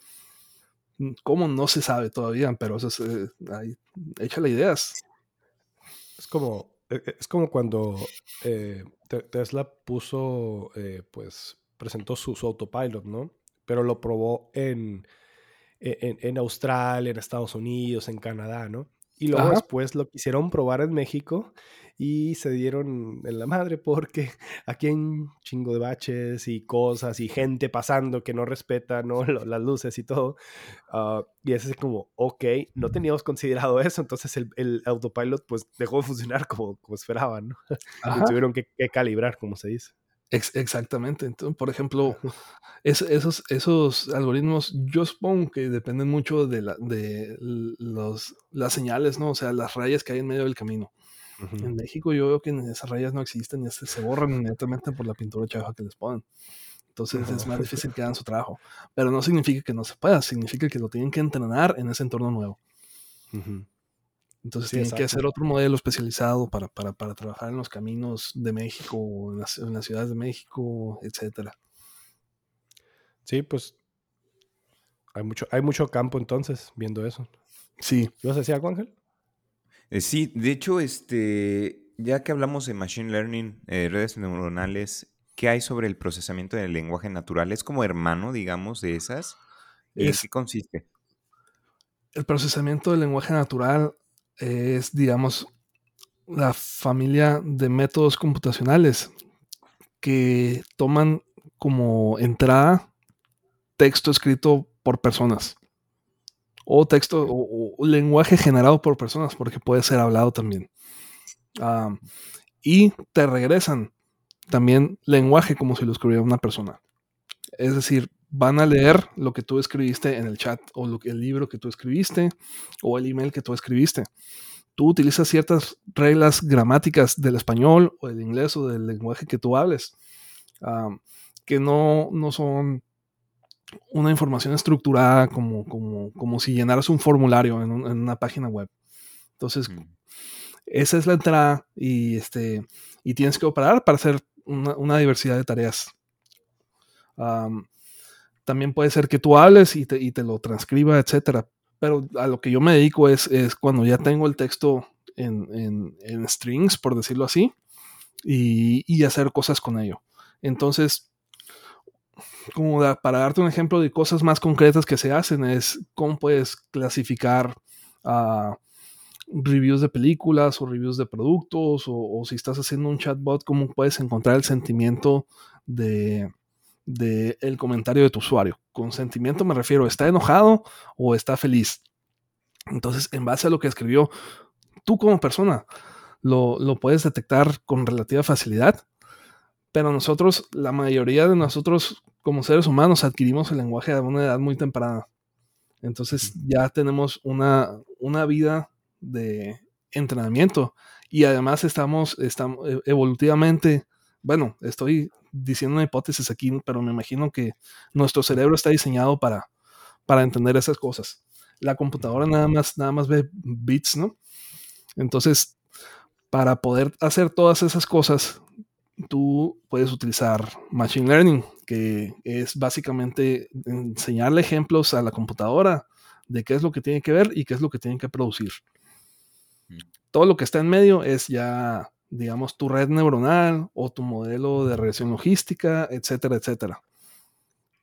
¿Cómo? No se sabe todavía, pero eso es, eh, ahí, échale ideas. Es como, es como cuando eh, Tesla puso, eh, pues, presentó su, su, autopilot, ¿no? Pero lo probó en, en, en, Australia, en Estados Unidos, en Canadá, ¿no? Y luego después lo quisieron probar en México y se dieron en la madre porque (laughs) aquí hay un chingo de baches y cosas y gente pasando que no respeta ¿no? (laughs) las luces y todo. Ah, y es así como, ok, no teníamos considerado eso, entonces el, el autopilot pues dejó de funcionar como, como esperaban, ¿no? (laughs) y tuvieron que, calibrar, como se dice. Exactamente. Entonces, por ejemplo, esos, esos algoritmos, yo supongo que dependen mucho de, la, de los, las señales, ¿no? O sea, las rayas que hay en medio del camino. En México yo veo que esas rayas no existen y se borran inmediatamente por la pintura chafa que les ponen. Entonces es más (laughs) difícil que hagan su trabajo. Pero no significa que no se pueda, significa que lo tienen que entrenar en ese entorno nuevo. Entonces tienen que hacer otro modelo especializado para, para, para, trabajar en los caminos de México, en las, en las ciudades de México, etcétera. Sí, pues hay mucho, hay mucho campo entonces viendo eso. Sí. ¿Ibas a decir algo, Ángel? Eh, sí, de hecho, este, ya que hablamos de Machine Learning, eh, redes neuronales, ¿qué hay sobre el procesamiento del lenguaje natural? ¿Es como hermano, digamos, de esas? ¿En qué consiste? El procesamiento del lenguaje natural es, digamos, la familia de métodos computacionales que toman como entrada texto escrito por personas o texto o, lenguaje generado por personas, porque puede ser hablado también. y te regresan también lenguaje como si lo escribiera una persona. Es decir, van a leer lo que tú escribiste en el chat o lo, el libro que tú escribiste o el email que tú escribiste. Tú utilizas ciertas reglas gramáticas del español o del inglés o del lenguaje que tú hables, que no, no son una información estructurada como, como, como si llenaras un formulario en, una página web. Entonces, mm. esa es la entrada y, este, y tienes que operar para hacer una, diversidad de tareas. También puede ser que tú hables y te, y te, lo transcriba, etcétera. Pero a lo que yo me dedico es, es cuando ya tengo el texto en, en, en strings, por decirlo así, y, y, hacer cosas con ello. Entonces, como para darte un ejemplo de cosas más concretas que se hacen, es cómo puedes clasificar uh, reviews de películas o reviews de productos, o, si estás haciendo un chatbot, cómo puedes encontrar el sentimiento de, de el comentario de tu usuario. Con sentimiento me refiero, ¿está enojado o está feliz? Entonces, en base a lo que escribió, tú como persona lo, lo puedes detectar con relativa facilidad pero nosotros, la mayoría de nosotros como seres humanos adquirimos el lenguaje a una edad muy temprana. Entonces ya tenemos una, una vida de entrenamiento y además estamos, estamos e, evolutivamente, bueno, estoy diciendo una hipótesis aquí, pero me imagino que nuestro cerebro está diseñado para, para entender esas cosas. La computadora nada más, nada más ve bits, ¿no? Entonces, para poder hacer todas esas cosas, tú puedes utilizar Machine Learning, que es básicamente enseñarle ejemplos a la computadora de qué es lo que tiene que ver y qué es lo que tiene que producir. Mm. Todo lo que está en medio es ya, digamos, tu red neuronal o tu modelo de regresión logística, etcétera, etcétera.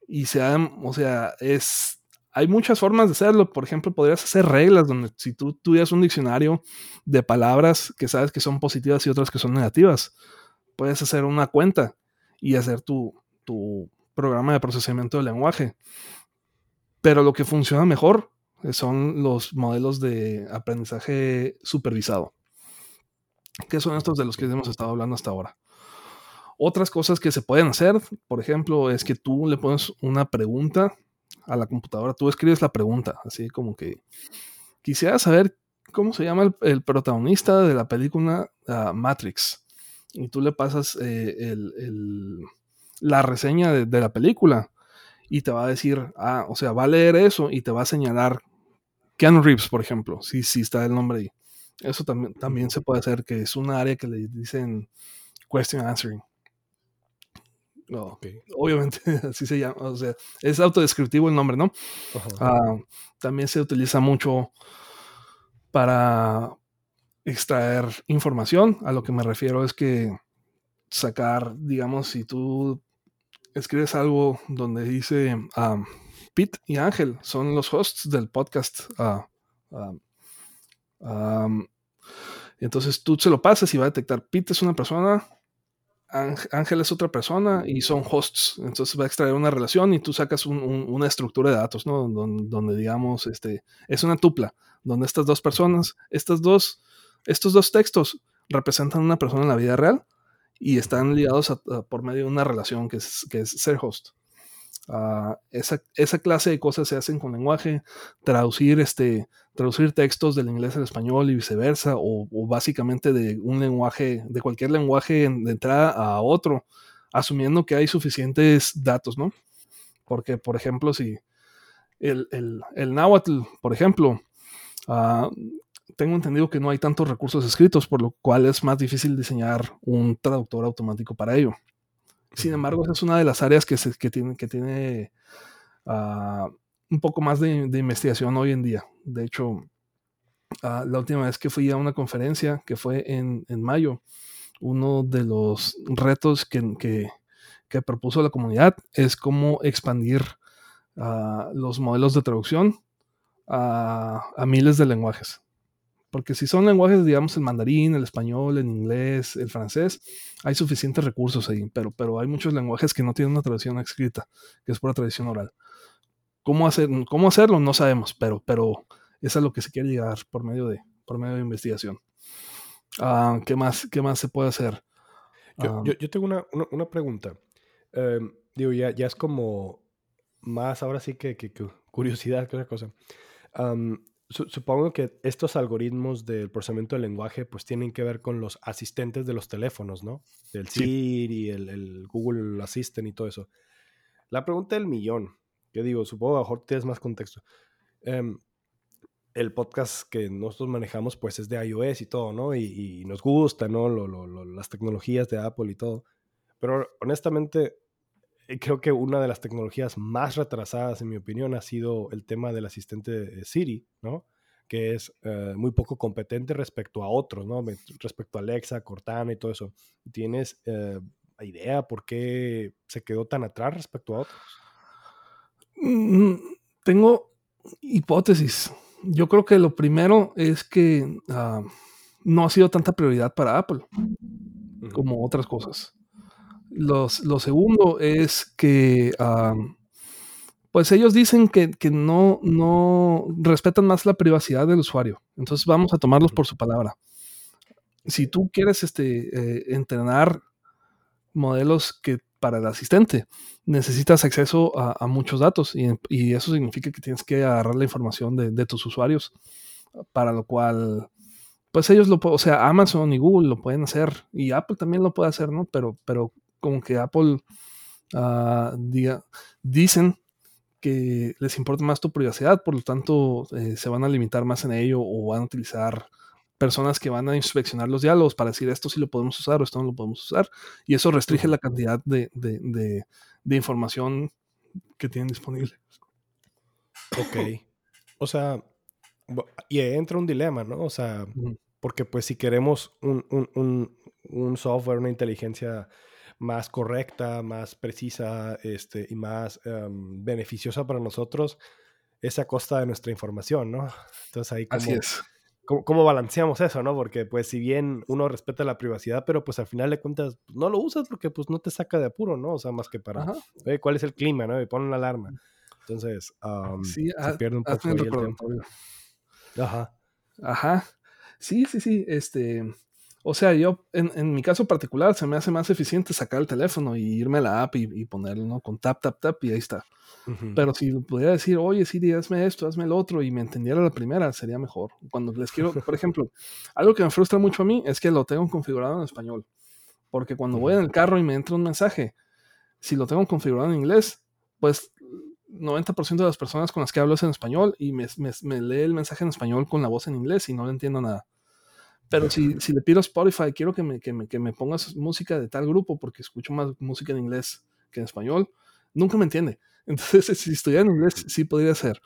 Y se o sea, es, hay muchas formas de hacerlo. Por ejemplo, podrías hacer reglas donde si tú tuvieras un diccionario de palabras que sabes que son positivas y otras que son negativas, puedes hacer una cuenta y hacer tu, programa de procesamiento de lenguaje. Pero lo que funciona mejor son los modelos de aprendizaje supervisado, que son estos de los que hemos estado hablando hasta ahora. Otras cosas que se pueden hacer, por ejemplo, es que tú le pones una pregunta a la computadora, tú escribes la pregunta, así como que quisiera saber cómo se llama el, protagonista de la película ah, Matrix y tú le pasas eh, la reseña de, la película y te va a decir, ah, o sea, va a leer eso y te va a señalar Keanu Reeves, por ejemplo, si, si está el nombre ahí. Eso también, también se puede hacer, que es un área que le dicen question answering. Obviamente, (laughs) así se llama. O sea, es autodescriptivo el nombre, ¿no? Ah, también se utiliza mucho para, extraer información. A lo que me refiero es que sacar, digamos, si tú escribes algo donde dice um, Pete y Ángel son los hosts del podcast uh, entonces tú se lo pasas y va a detectar, Pete es una persona, Ángel es otra persona y son hosts. Entonces va a extraer una relación y tú sacas una estructura de datos, ¿no? Donde, digamos, este, es una tupla, donde estas dos personas, estas dos, estos dos textos representan una persona en la vida real y están ligados por medio de una relación que es, que es ser host. Esa, esa, clase de cosas se hacen con lenguaje, traducir, este, traducir textos del inglés al español y viceversa, o, básicamente de un lenguaje, de cualquier lenguaje de entrada a otro, asumiendo que hay suficientes datos, ¿no? Porque, por ejemplo, si el, el, el náhuatl, por ejemplo, ah, tengo entendido que no hay tantos recursos escritos, por lo cual es más difícil diseñar un traductor automático para ello. Sin embargo, esa es una de las áreas que, tiene ah, un poco más de, investigación hoy en día. De hecho, ah, la última vez que fui a una conferencia, que fue en, mayo, uno de los retos que, propuso la comunidad es cómo expandir ah, los modelos de traducción a miles de lenguajes. Porque si son lenguajes, digamos, el mandarín, el español, el inglés, el francés, hay suficientes recursos ahí, pero, pero hay muchos lenguajes que no tienen una traducción escrita, que es pura tradición oral. ¿Cómo, hacer, cómo hacerlo? No sabemos, pero, pero eso es lo que se quiere llegar por medio de, por medio de investigación. Ah, ¿qué, más, ¿Qué más se puede hacer? Yo, ah, yo, tengo una, una, pregunta. Em, digo, ya, ya es como más ahora sí que, que, curiosidad que otra cosa supongo que estos algoritmos del procesamiento del lenguaje pues tienen que ver con los asistentes de los teléfonos, ¿no? El Siri, el, el, Google Assistant y todo eso. La pregunta del millón, que digo, supongo que a lo mejor tienes más contexto. Em, el podcast que nosotros manejamos pues es de iOS y todo, ¿no? Y, nos gusta, ¿no? las tecnologías de Apple y todo. Pero honestamente, creo que una de las tecnologías más retrasadas, en mi opinión, ha sido el tema del asistente Siri, ¿no? Que es eh, muy poco competente respecto a otros, ¿no? Respecto a Alexa, Cortana y todo eso. ¿Tienes eh, idea por qué se quedó tan atrás respecto a otros? Mm, tengo hipótesis. Yo creo que lo primero es que ah, no ha sido tanta prioridad para Apple como otras cosas. Los, lo segundo es que, pues ellos dicen que, no, no respetan más la privacidad del usuario. Entonces vamos a tomarlos por su palabra. Si tú quieres este, eh, entrenar modelos que para el asistente necesitas acceso a, muchos datos y, eso significa que tienes que agarrar la información de, de tus usuarios, para lo cual pues ellos lo pueden, o sea, Amazon y Google lo pueden hacer y Apple también lo puede hacer, ¿no? Pero, pero como que Apple ah, diga, dicen que les importa más tu privacidad, por lo tanto eh, se van a limitar más en ello o van a utilizar personas que van a inspeccionar los diálogos para decir esto sí lo podemos usar o esto no lo podemos usar. Y eso restringe la cantidad de, información que tienen disponible. Ok. O sea, y entra un dilema, ¿no? O sea, porque pues si queremos un, un software, una inteligencia más correcta, más precisa este, y más em, beneficiosa para nosotros, es a costa de nuestra información, ¿no? Entonces ahí como, es. ¿cómo, balanceamos eso, no? Porque pues si bien uno respeta la privacidad, pero pues al final de cuentas pues, no lo usas porque pues no te saca de apuro, ¿no? O sea, más que para, ¿cuál es el clima, no? Y ponen una alarma. Entonces, se pierde un poco el tiempo. Ajá. Ajá. Sí, sí, sí, este... O sea, yo, en, mi caso particular, se me hace más eficiente sacar el teléfono y irme a la app y, ponerlo ¿no? con tap, tap, tap y ahí está. Pero si pudiera decir, oye, sí, hazme esto, hazme el otro y me entendiera la primera, sería mejor. Cuando les quiero, por ejemplo, (laughs) algo que me frustra mucho a mí es que lo tengo configurado en español. Porque cuando voy en el carro y me entra un mensaje, si lo tengo configurado en inglés, pues 90% de las personas con las que hablo es en español y me, me, lee el mensaje en español con la voz en inglés y no le entiendo nada. Pero si, si, le pido a Spotify, quiero que me, que, me, que me pongas música de tal grupo porque escucho más música en inglés que en español, nunca me entiende. (laughs) Entonces, si estudiara en inglés, sí podría ser.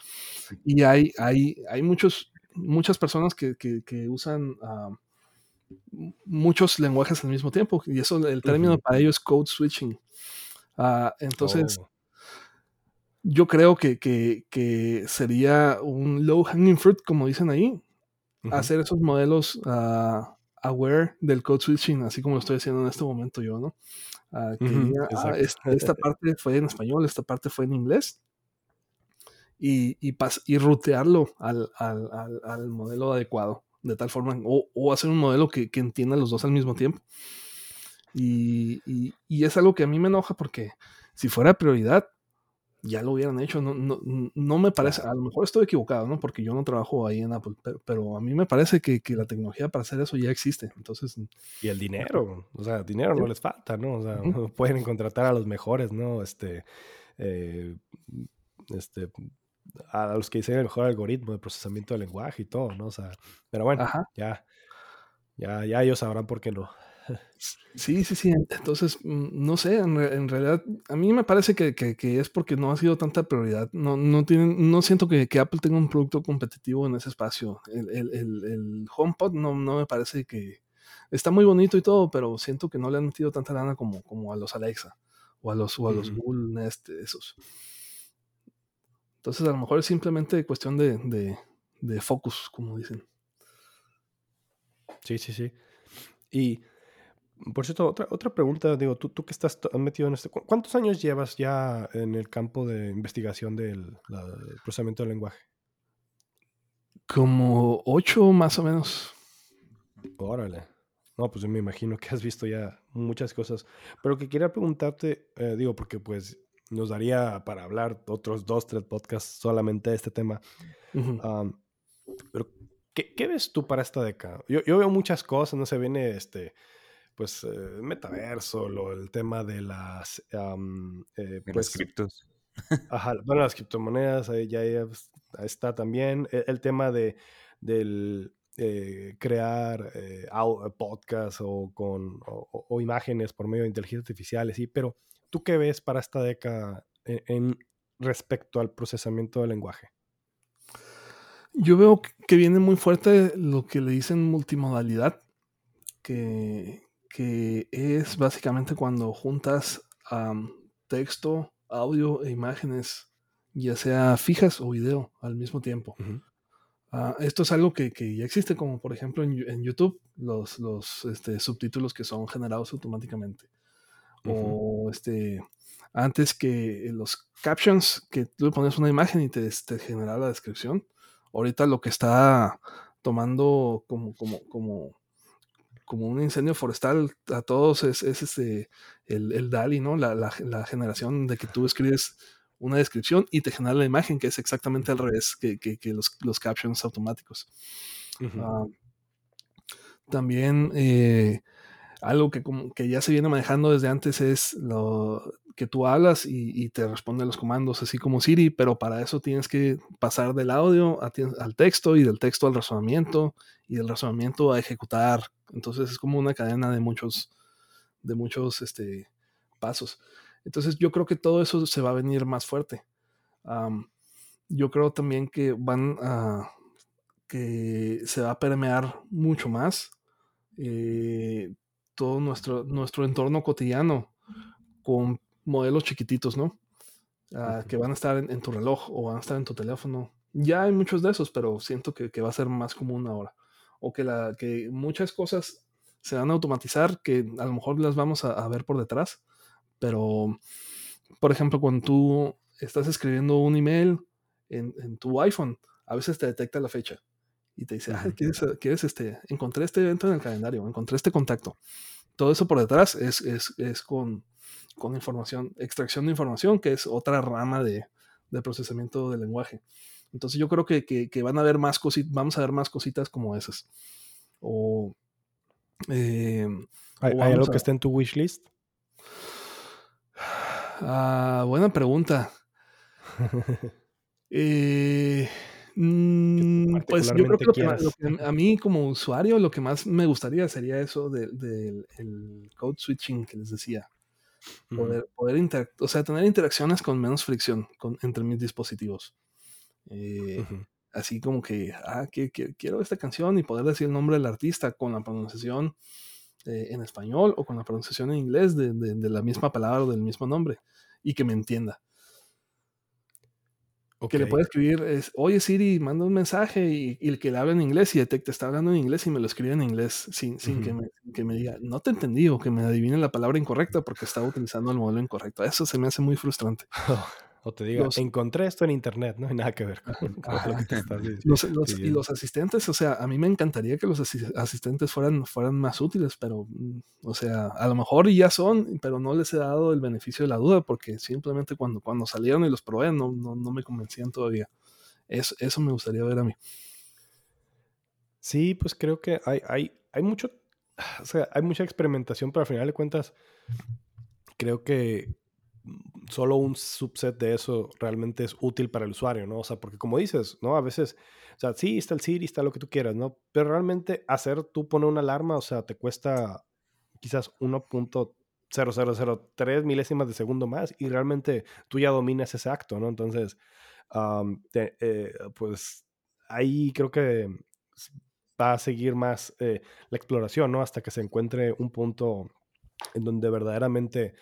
Y hay, hay, hay muchos, muchas personas que, que, que usan ah, muchos lenguajes al mismo tiempo. Y eso, el término para ello es code switching. Ah, entonces, oh. yo creo que, que, que, sería un low hanging fruit, como dicen ahí, hacer esos modelos ah, aware del code switching, así como lo estoy haciendo en este momento yo, ¿no? Ah, esta parte fue en español, esta parte fue en inglés. Y, y, y rutearlo al, al, al, modelo adecuado, de tal forma, o, o hacer un modelo que, que, entienda los dos al mismo tiempo. Y, y, y, es algo que a mí me enoja porque si fuera prioridad, ya lo hubieran hecho. No, no, no me parece, a lo mejor estoy equivocado, ¿no? Porque yo no trabajo ahí en Apple, pero, a mí me parece que, que, la tecnología para hacer eso ya existe. Entonces. Y el dinero, o sea, dinero no les falta, ¿no? O sea, (laughs) pueden contratar a los mejores, ¿no? Este, eh, este, a los que dicen el mejor algoritmo de procesamiento del lenguaje y todo, ¿no? O sea, pero bueno, ya, ya, ya ellos sabrán por qué no. Sí, sí, sí. Entonces, mm, no sé, en, realidad, a mí me parece que, es porque no ha sido tanta prioridad. No, no, tienen, no siento que, Apple tenga un producto competitivo en ese espacio. El, el, HomePod no, no me parece que... Está muy bonito y todo, pero siento que no le han metido tanta lana como, como a los Alexa o a los, o a los Google Nest, esos. Entonces, a lo mejor es simplemente cuestión de, de, de focus, como dicen. Sí, sí, sí. Y por cierto, otra, otra pregunta, digo, tú, tú que estás metido en este, ¿cuántos años llevas ya en el campo de investigación del, procesamiento del lenguaje? Como ocho más o menos. Órale. No, pues yo me imagino que has visto ya muchas cosas. Pero que quería preguntarte, eh, digo, porque pues nos daría para hablar otros dos, tres podcasts solamente de este tema. pero, ¿qué, ¿qué, ves tú para esta década? Yo, yo veo muchas cosas, no se viene este pues, eh, metaverso, lo, el tema de las... eh, pues, criptos. Ajá, bueno, las criptomonedas, ahí ya, está también. E, el, tema de del eh, crear eh, podcasts o, con, o, imágenes por medio de inteligencia artificial, sí, pero ¿tú qué ves para esta década en, en respecto al procesamiento del lenguaje? Yo veo que viene muy fuerte lo que le dicen multimodalidad, que, que es básicamente cuando juntas texto, audio e imágenes, ya sea fijas o video al mismo tiempo. Ah, esto es algo que, ya existe, como por ejemplo en, YouTube, los, los este, subtítulos que son generados automáticamente. O este, antes que los captions, que tú le pones una imagen y te, te genera la descripción. Ahorita lo que está tomando como, como, como como un incendio forestal a todos es, es este, el, el, DALI, ¿no? La, la, generación de que tú escribes una descripción y te genera la imagen, que es exactamente al revés que, que, los, los, captions automáticos. Ah, también eh, algo que, como, que ya se viene manejando desde antes es lo que tú hablas y, te responde los comandos, así como Siri, pero para eso tienes que pasar del audio al texto y del texto al razonamiento y del razonamiento a ejecutar entonces es como una cadena de muchos, de muchos este, pasos. Entonces yo creo que todo eso se va a venir más fuerte. yo creo también que van a que se va a permear mucho más eh, todo nuestro, nuestro entorno cotidiano con modelos chiquititos, ¿no? Ah, que van a estar en, tu reloj o van a estar en tu teléfono. Ya hay muchos de esos, pero siento que, que va a ser más común ahora o que, la, que muchas cosas se van a automatizar que a lo mejor las vamos a, ver por detrás, pero por ejemplo cuando tú estás escribiendo un email en, tu iPhone, a veces te detecta la fecha y te dice, ah, ¿quieres, este? Encontré este evento en el calendario, encontré este contacto. Todo eso por detrás es, es, es con, con, información, extracción de información, que es otra rama de, de procesamiento del lenguaje. Entonces yo creo que, van a haber más cositas, vamos a ver más cositas como esas. O, eh, ¿Hay, algo que esté en tu wishlist? Ah, buena pregunta. (laughs) Eh, mm, pues yo creo que, a mí como usuario lo que más me gustaría sería eso del code switching que les decía. Poder, poder o sea, tener interacciones con menos fricción entre mis dispositivos. Eh, así como que, ah, que, quiero esta canción y poder decir el nombre del artista con la pronunciación eh, en español o con la pronunciación en inglés de, de, la misma palabra o del mismo nombre y que me entienda. Que le puede escribir, es, oye Siri, manda un mensaje y, el que le habla en inglés y detecta, está hablando en inglés y me lo escribe en inglés sin, sin que, me, que, me, diga, no te entendí o que me adivine la palabra incorrecta porque estaba utilizando el modelo incorrecto. Eso se me hace muy frustrante. (laughs) O te diga, encontré esto en internet, no hay nada que ver con, lo que te estás (laughs) los, Y los asistentes, o sea, a mí me encantaría que los asistentes fueran, fueran más útiles, pero, mm, o sea, a lo mejor ya son, pero no les he dado el beneficio de la duda porque simplemente cuando, cuando salieron y los probé no, no, no me convencían todavía. Eso, eso me gustaría ver a mí. Sí, pues creo que hay, hay, hay mucho, (sighs) o sea, hay mucha experimentación, pero al final de cuentas, creo que solo un subset de eso realmente es útil para el usuario, ¿no? O sea, porque como dices, ¿no? A veces, o sea, sí, está el Siri, está lo que tú quieras, ¿no? Pero realmente hacer tú poner una alarma, o sea, te cuesta quizás 1.0003 milésimas de segundo más y realmente tú ya dominas ese acto, ¿no? Entonces, eh, pues ahí creo que va a seguir más eh, la exploración, ¿no? Hasta que se encuentre un punto en donde verdaderamente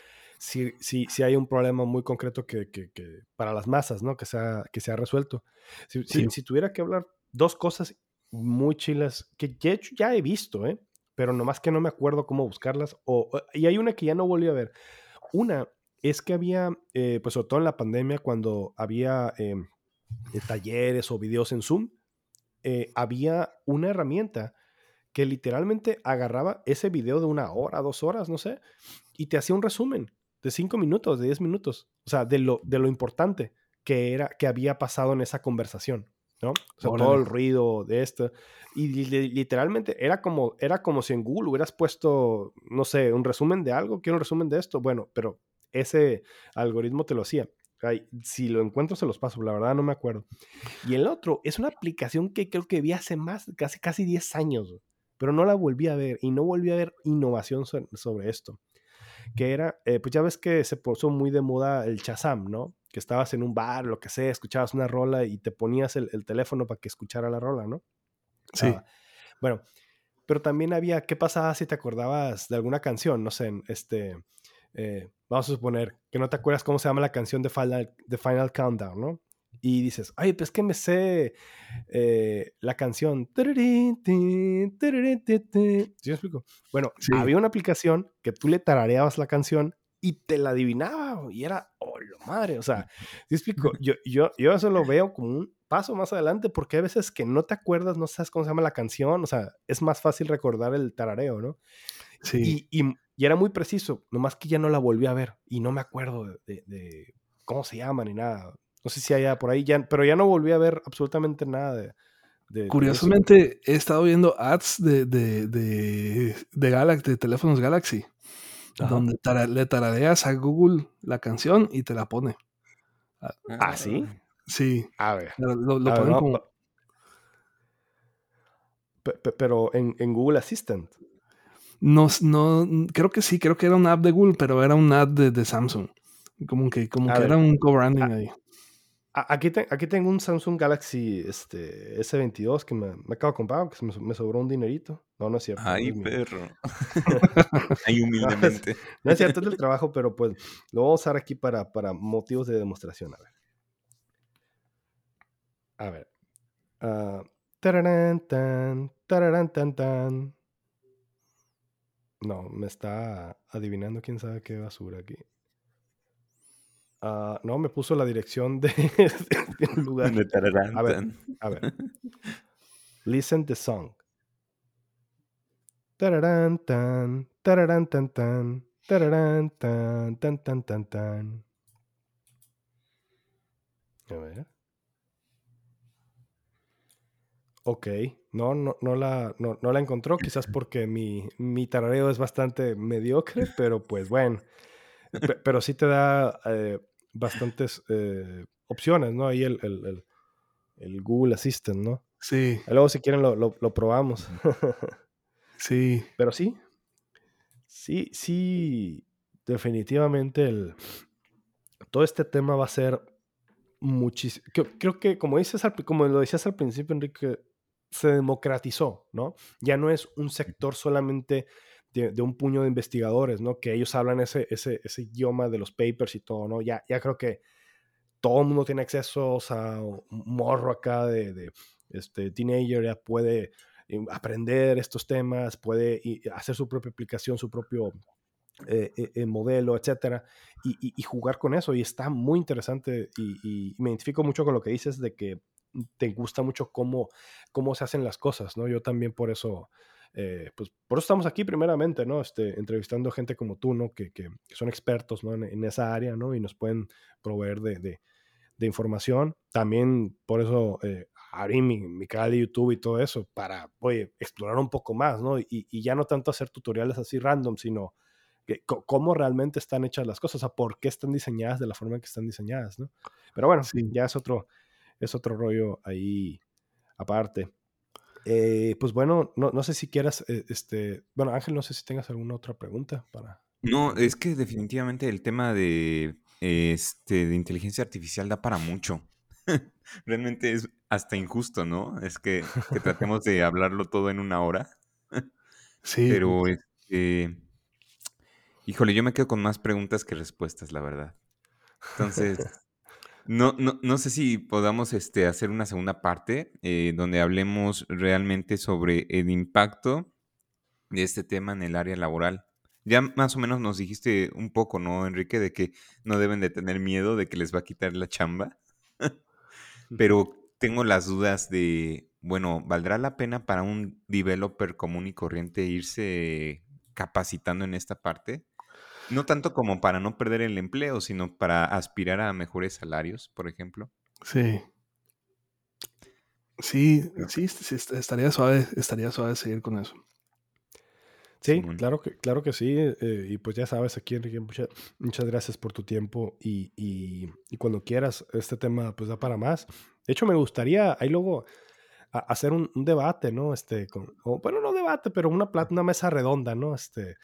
si, si, si hay un problema muy concreto que, que, que, para las masas, ¿no? Que se ha, que se ha resuelto. Si, si, tuviera que hablar dos cosas muy chilas que ya, ya he visto, ¿eh? Pero nomás que no me acuerdo cómo buscarlas. O, y hay una que ya no volví a ver. Una es que había, eh, pues sobre todo en la pandemia, cuando había em, eh, talleres o videos en Zoom, eh, había una herramienta que literalmente agarraba ese video de una hora, dos horas, no sé, y te hacía un resumen de cinco minutos, de diez minutos, o sea, de lo, de lo importante que era, que había pasado en esa conversación, ¿no? O sea, todo el ruido de esto. Y literalmente era como, era como si en Google hubieras puesto, no sé, un resumen de algo, quiero un resumen de esto, bueno, pero ese algoritmo te lo hacía. si lo encuentro, se los paso, la verdad no me acuerdo. Y el otro es una aplicación que creo que vi hace más, casi, casi 10 años, pero no la volví a ver y no volví a ver innovación sobre esto que era, eh, pues ya ves que se puso muy de moda el Chazam, ¿no? Que estabas en un bar, lo que sea, escuchabas una rola y te ponías el, teléfono para que escuchara la rola, ¿no? Sí. Ah, bueno, pero también había, ¿qué pasaba si te acordabas de alguna canción? No sé, este, eh, vamos a suponer que no te acuerdas cómo se llama la canción de Final, de Final Countdown, ¿no? Y dices, ay, pues que me sé eh, la canción. ¿Sí me explico? Bueno, había una aplicación que tú le tarareabas la canción y te la adivinaba y era, oh, lo madre, o sea, ¿sí explico? (laughs) Yo, yo, yo eso lo veo como un paso más adelante porque hay veces que no te acuerdas, no sabes cómo se llama la canción, o sea, es más fácil recordar el tarareo, ¿no? Sí. Y, y, era muy preciso, nomás que ya no la volví a ver y no me acuerdo de, de cómo se llama ni nada. No sé si haya por ahí, ya, pero ya no volví a ver absolutamente nada de. Curiosamente, he estado viendo ads de, de, de, de, Galaxy, de teléfonos Galaxy, donde le tarareas a Google la canción y te la pone. ¿Ah, ¿Ah sí? Sí. A ver. Lo, ponen como... Pero en, en, Google Assistant. No, no, creo que sí, creo que era una app de Google, pero era una ad de, de Samsung. Como que, como que era un co-branding ah, ahí. Aquí, aquí tengo un Samsung Galaxy este, S22 que me, me acabo de comprar, que me, sobró un dinerito. No, no es cierto. Ay, perro. (laughs) Ay, humildemente. No es, cierto, es del trabajo, pero pues lo voy a usar aquí para, para motivos de demostración. A ver. A ver. Uh, tararán, tan, tararán, tan, tan. No, me está adivinando quién sabe qué basura aquí. Uh, no, me puso la dirección de, (laughs) de un lugar. a ver, a ver. (laughs) Listen the song. Tararán, tan, tararán, tan, tan, tararán, tan, tan, tan, tan, tan. A ver. Ok, no, no, no, la, no, no la encontró, quizás porque mi, mi tarareo es bastante mediocre, pero pues bueno. pero sí te da eh, bastantes eh, opciones, ¿no? Ahí el, el, el, Google Assistant, ¿no? Sí. luego si quieren lo, lo, probamos. (laughs) sí. Pero sí, sí, sí, definitivamente el, todo este tema va a ser muchísimo. Creo, que, como, dices como lo decías al principio, Enrique, se democratizó, ¿no? Ya no es un sector solamente de, un puño de investigadores, ¿no? Que ellos hablan ese, ese, ese, idioma de los papers y todo, ¿no? Ya, ya creo que todo el mundo tiene acceso, o un morro acá de, este, teenager ya puede eh, aprender estos temas, puede hacer su propia aplicación, su propio eh, eh, modelo, etcétera, y, jugar con eso. Y está muy interesante y, me identifico mucho con lo que dices de que te gusta mucho cómo, cómo se hacen las cosas, ¿no? Yo también por eso, pues por eso estamos aquí primeramente, ¿no? Este, entrevistando gente como tú, ¿no? Que, que, son expertos, ¿no? En, esa área, ¿no? Y nos pueden proveer de, de información. También por eso eh, abrí mi, mi, canal de YouTube y todo eso, para, oye, explorar un poco más, ¿no? Y, y ya no tanto hacer tutoriales así random, sino que, cómo realmente están hechas las cosas, o sea, por qué están diseñadas de la forma en que están diseñadas, ¿no? Pero bueno, sí. ya es otro, es otro rollo ahí aparte. Eh, pues bueno, no, no, sé si quieras, eh, este, bueno, Ángel, no sé si tengas alguna otra pregunta para... No, es que definitivamente el tema de este, de inteligencia artificial da para mucho. (laughs) Realmente es hasta injusto, ¿no? Es que, tratemos de hablarlo todo en una hora. (laughs) (laughs) sí. Pero, este, híjole, yo me quedo con más preguntas que respuestas, la verdad. Entonces, no, no, sé si podamos este, hacer una segunda parte eh, donde hablemos realmente sobre el impacto de este tema en el área laboral. Ya más o menos nos dijiste un poco, ¿no, Enrique? De que no deben de tener miedo de que les va a quitar la chamba. (laughs) Pero tengo las dudas de, bueno, ¿valdrá la pena para un developer común y corriente irse capacitando en esta parte? No tanto como para no perder el empleo, sino para aspirar a mejores salarios, por ejemplo. Sí. Sí, sí, estaría suave, estaría suave seguir con eso. Sí, claro que, claro que sí. Eh, y pues ya sabes, aquí Enrique, muchas, muchas gracias por tu tiempo y, y, y, cuando quieras, este tema pues da para más. De hecho, me gustaría ahí luego hacer un, debate, ¿no? Este, con, bueno, no debate, pero una, una mesa redonda, ¿no? Este,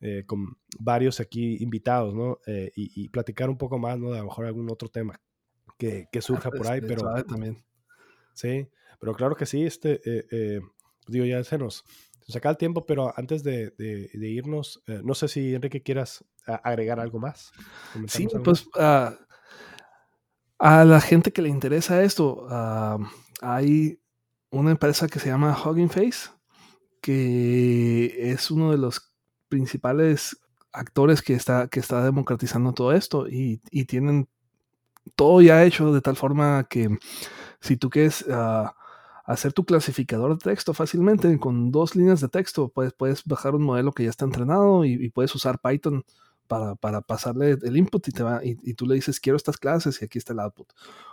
eh, con varios aquí invitados, ¿no? Eh, y, y, platicar un poco más, ¿no? De a lo mejor algún otro tema que, que surja por ahí, pero... También. Sí, pero claro que sí, este, digo, ya se nos se acaba el tiempo, pero antes de, irnos, eh, no sé si Enrique quieras agregar algo más. Sí, pues ah, a la gente que le interesa esto, ah, hay una empresa que se llama Hugging Face, que es uno de los principales actores que está, que está democratizando todo esto y, tienen todo ya hecho de tal forma que si tú quieres uh, hacer tu clasificador de texto fácilmente con dos líneas de texto. Puedes, puedes bajar un modelo que ya está entrenado y, puedes usar Python para, para, pasarle el input y, te va, y, tú le dices quiero estas clases y aquí está el output.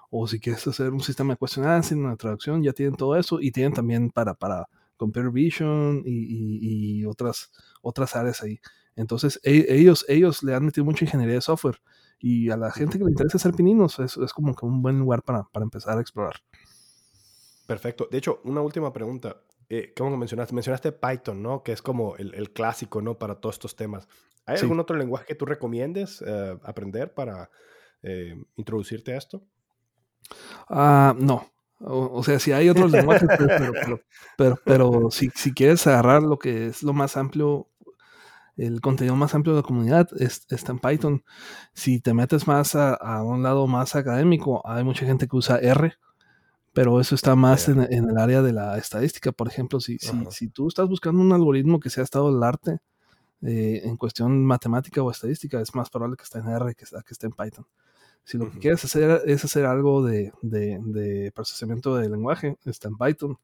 O si quieres hacer un sistema de cuestionantes, una traducción, ya tienen todo eso y tienen también para, para Computer Vision y, otras, otras áreas ahí. Entonces e, ellos, ellos le han metido mucha ingeniería de software y a la gente que le interesa hacer pininos es, es como que un buen lugar para, para empezar a explorar. Perfecto. De hecho, una última pregunta. Eh, ¿Cómo mencionaste? Mencionaste Python, ¿no? Que es como el, clásico, ¿no? Para todos estos temas. ¿Hay algún otro lenguaje que tú recomiendes eh, aprender para eh, introducirte a esto? Ah, no. O, sea, si hay otros lenguajes, pero, pero, si, si, quieres agarrar lo que es lo más amplio, el contenido más amplio de la comunidad está en Python. Si te metes más a, a, un lado más académico, hay mucha gente que usa R pero eso está más en, el área de la estadística. Por ejemplo, si, si, si, tú estás buscando un algoritmo que sea estado del arte eh, en cuestión matemática o estadística, es más probable que esté en R que, que esté en Python. Si lo que quieres hacer es hacer algo de, de, procesamiento de lenguaje, está en Python.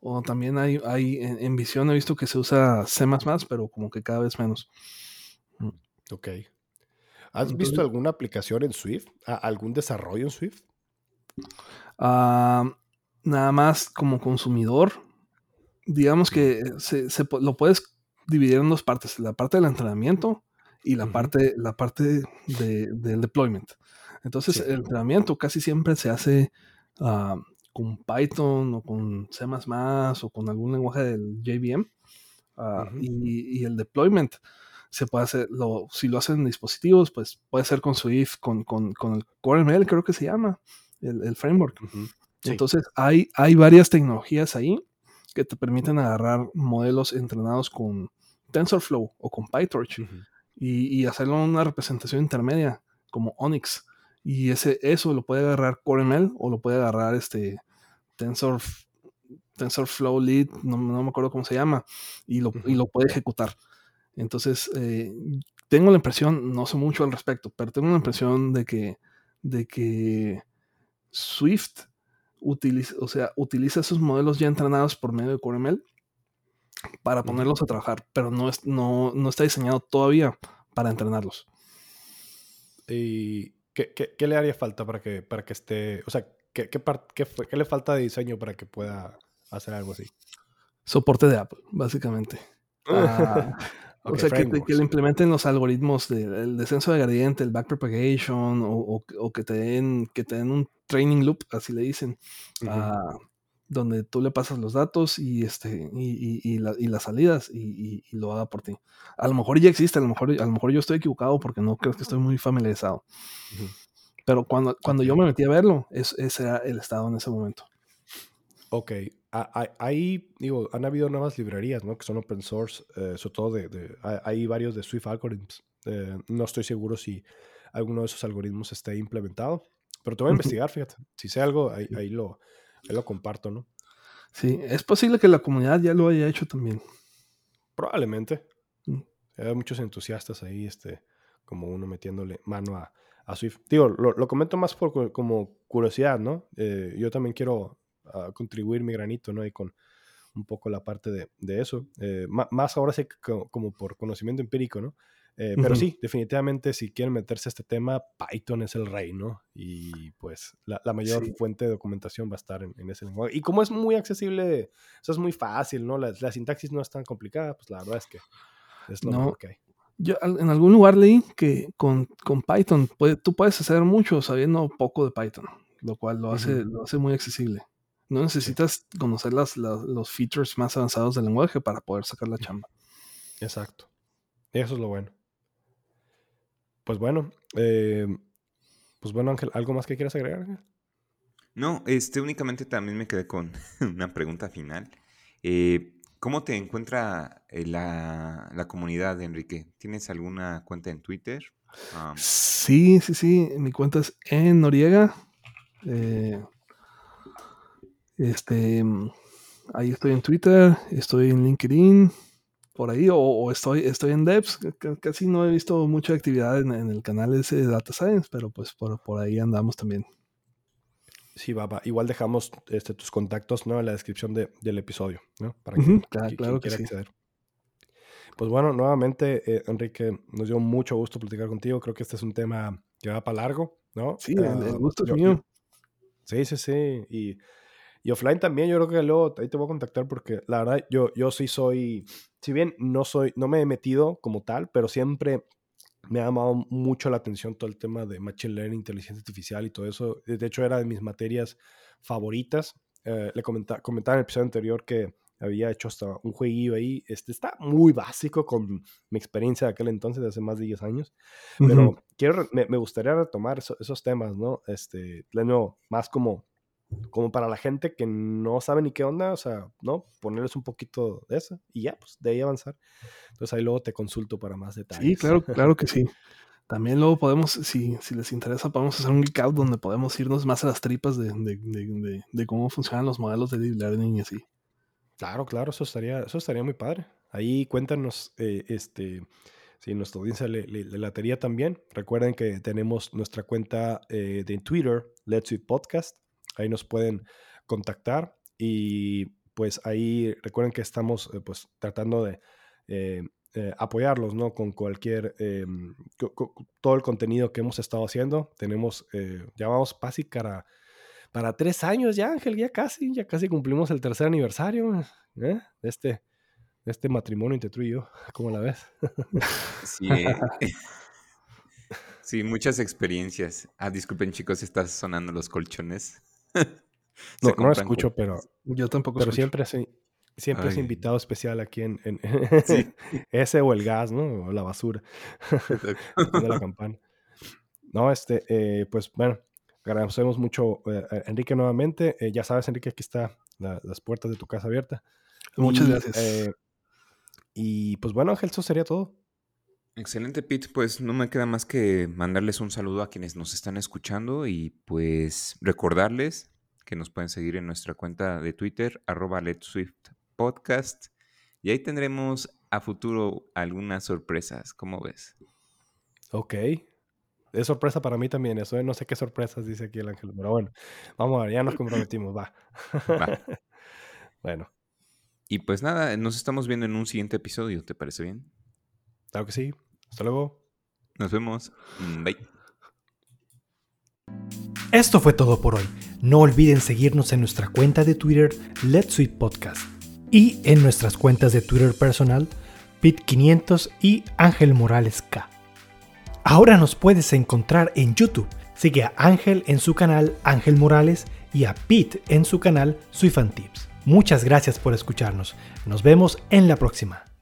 O también hay, hay en, visión he visto que se usa C++, pero como que cada vez menos. Mm. Ok. ¿Has visto alguna aplicación en Swift? ¿Algún desarrollo en Swift? Nada más como consumidor, digamos que se, lo puedes dividir en dos partes, la parte del entrenamiento y la parte, la parte del deployment. Entonces, el entrenamiento casi siempre se hace ah, con Python o con C++ o con algún lenguaje del JVM. Ah, y, el deployment se puede hacer, lo, si lo hacen en dispositivos, pues puede ser con Swift, con, con, con el CoreML, creo que se llama el, framework. Entonces, hay, hay varias tecnologías ahí que te permiten agarrar modelos entrenados con TensorFlow o con PyTorch y, y, hacerlo una representación intermedia como Onyx Y ese, eso lo puede agarrar CoreML o lo puede agarrar este Tensor, TensorFlow Lead, no, me acuerdo cómo se llama, y lo, y lo puede ejecutar. Entonces, eh, tengo la impresión, no sé mucho al respecto, pero tengo la impresión de que, de que Swift utiliza, o sea, utiliza esos modelos ya entrenados por medio de CoreML para ponerlos a trabajar, pero no, es, no, no está diseñado todavía para entrenarlos. ¿Y qué, qué, le haría falta para que, para que esté, o sea, qué, qué, qué, le falta de diseño para que pueda hacer algo así? Soporte de Apple, básicamente. Ah, (laughs) o sea, que, que, le implementen los algoritmos del descenso de gradiente, el backpropagation, o, o, que, te den, que te den un training loop, así le dicen, donde tú le pasas los datos y, este, y, y, las salidas y, lo haga por ti. A lo mejor ya existe, a lo mejor, a lo mejor yo estoy equivocado porque no creo que estoy muy familiarizado. Pero cuando, cuando yo me metí a verlo, ese era el estado en ese momento. Ok, ahí, digo, han habido nuevas librerías, ¿no? Que son open source, eh, sobre todo de, hay varios de Swift Algorithms. Eh, no estoy seguro si alguno de esos algoritmos esté implementado, pero te voy a investigar, fíjate. Si sé algo, ahí, ahí lo, lo comparto, ¿no? Sí, es posible que la comunidad ya lo haya hecho también. Probablemente. Mm. Hay muchos entusiastas ahí, este, como uno metiéndole mano a, a Swift. Digo, lo, comento más por como curiosidad, ¿no? Eh, yo también quiero ah, contribuir mi granito, ¿no? Y con un poco la parte de, de eso. Eh, más ahora sí como por conocimiento empírico, ¿no? Eh, pero sí, definitivamente si quieren meterse a este tema, Python es el rey, ¿no? Y pues la, mayor fuente de documentación va a estar en, ese lenguaje. Y como es muy accesible, eso es muy fácil, ¿no? La, sintaxis no es tan complicada, pues la verdad es que es lo mejor que hay. Yo en algún lugar leí que con, con Python tú puedes hacer mucho sabiendo poco de Python, lo cual lo hace, lo hace muy accesible. No necesitas conocer las, los features más avanzados del lenguaje para poder sacar la chamba. Exacto. Eso es lo bueno. Pues bueno, eh, pues bueno, Ángel, ¿algo más que quieras agregar? No, este únicamente también me quedé con (laughs) una pregunta final. Eh, ¿Cómo te encuentra eh, la, la, comunidad, Enrique? ¿Tienes alguna cuenta en Twitter? sí, sí, sí. Mi cuenta es en Noriega. este, ahí estoy en Twitter, estoy en LinkedIn por ahí, o, estoy, estoy en Devs, casi no he visto mucha actividad en, el canal ese de Data Science, pero pues por, por ahí andamos también. Sí, va, Igual dejamos este, tus contactos ¿no? en la descripción del episodio, ¿no? Para que, claro, que sí. acceder. Pues bueno, nuevamente, eh, Enrique, nos dio mucho gusto platicar contigo. Creo que este es un tema que va para largo, ¿no? Sí, el, ah, gusto es mío. Sí, sí, sí. Y, y, offline también, yo creo que luego ahí te voy a contactar porque la verdad, yo, yo sí soy si bien no soy, no me he metido como tal, pero siempre me ha llamado mucho la atención todo el tema de Machine Learning, inteligencia artificial y todo eso. De hecho, era de mis materias favoritas. Eh, le comentaba, comentaba en el episodio anterior que había hecho hasta un jueguillo ahí. Este está muy básico con mi experiencia de aquel entonces, de hace más de 10 años. Pero quiero, me, gustaría retomar esos temas, ¿no? Este, pleno, más como como para la gente que no sabe ni qué onda, o sea, ¿no? Ponerles un poquito de eso y ya, pues de ahí avanzar. Entonces ahí luego te consulto para más detalles. Sí, claro, claro que sí. (laughs) También luego podemos, si, si les interesa, podemos hacer un geek out donde podemos irnos más a las tripas de, de, de, de, cómo funcionan los modelos de deep learning y así. Claro, claro, eso estaría, eso estaría muy padre. Ahí cuéntanos, eh, este, si nuestra audiencia le, le, latería también. Recuerden que tenemos nuestra cuenta eh, de Twitter, Let's Eat Podcast. Ahí nos pueden contactar y pues ahí recuerden que estamos eh, pues tratando de eh, eh, apoyarlos, ¿no? Con cualquier, todo el contenido que hemos estado haciendo. Tenemos, ya vamos casi para, para tres años ya, Ángel, ya casi, ya casi cumplimos el tercer aniversario de este, este matrimonio entre tú y yo. (laughs) ¿Cómo la ves? Sí. (laughs) Sí, muchas experiencias. Ah, disculpen chicos, están sonando los colchones. (laughs) no, no lo escucho, pero yo tampoco. Pero siempre, siempre es invitado especial aquí en, (laughs) (laughs) ese o el gas, ¿no? O la basura de la campana. No, este, eh, pues bueno, agradecemos mucho eh, a Enrique nuevamente. Eh, ya sabes, Enrique, aquí está las puertas de tu casa abierta. Muchas gracias. y pues bueno, Ángel, eso sería todo. Excelente, Pete. Pues no me queda más que mandarles un saludo a quienes nos están escuchando y pues recordarles que nos pueden seguir en nuestra cuenta de Twitter, arroba Podcast. Y ahí tendremos a futuro algunas sorpresas. ¿Cómo ves? Ok. Es sorpresa para mí también eso. ¿eh? No sé qué sorpresas dice aquí el ángel, pero bueno, vamos a ver, ya nos comprometimos, va. va. (laughs) bueno. Y pues nada, nos estamos viendo en un siguiente episodio, ¿te parece bien? Claro que sí. Hasta luego. Nos vemos. Mm, bye. Esto fue todo por hoy. No olviden seguirnos en nuestra cuenta de Twitter, Let's Sweet Podcast, y en nuestras cuentas de Twitter personal, Pit500 y Ángel Morales K. Ahora nos puedes encontrar en YouTube. Sigue a Ángel en su canal Ángel Morales y a Pete en su canal Tips. Muchas gracias por escucharnos. Nos vemos en la próxima.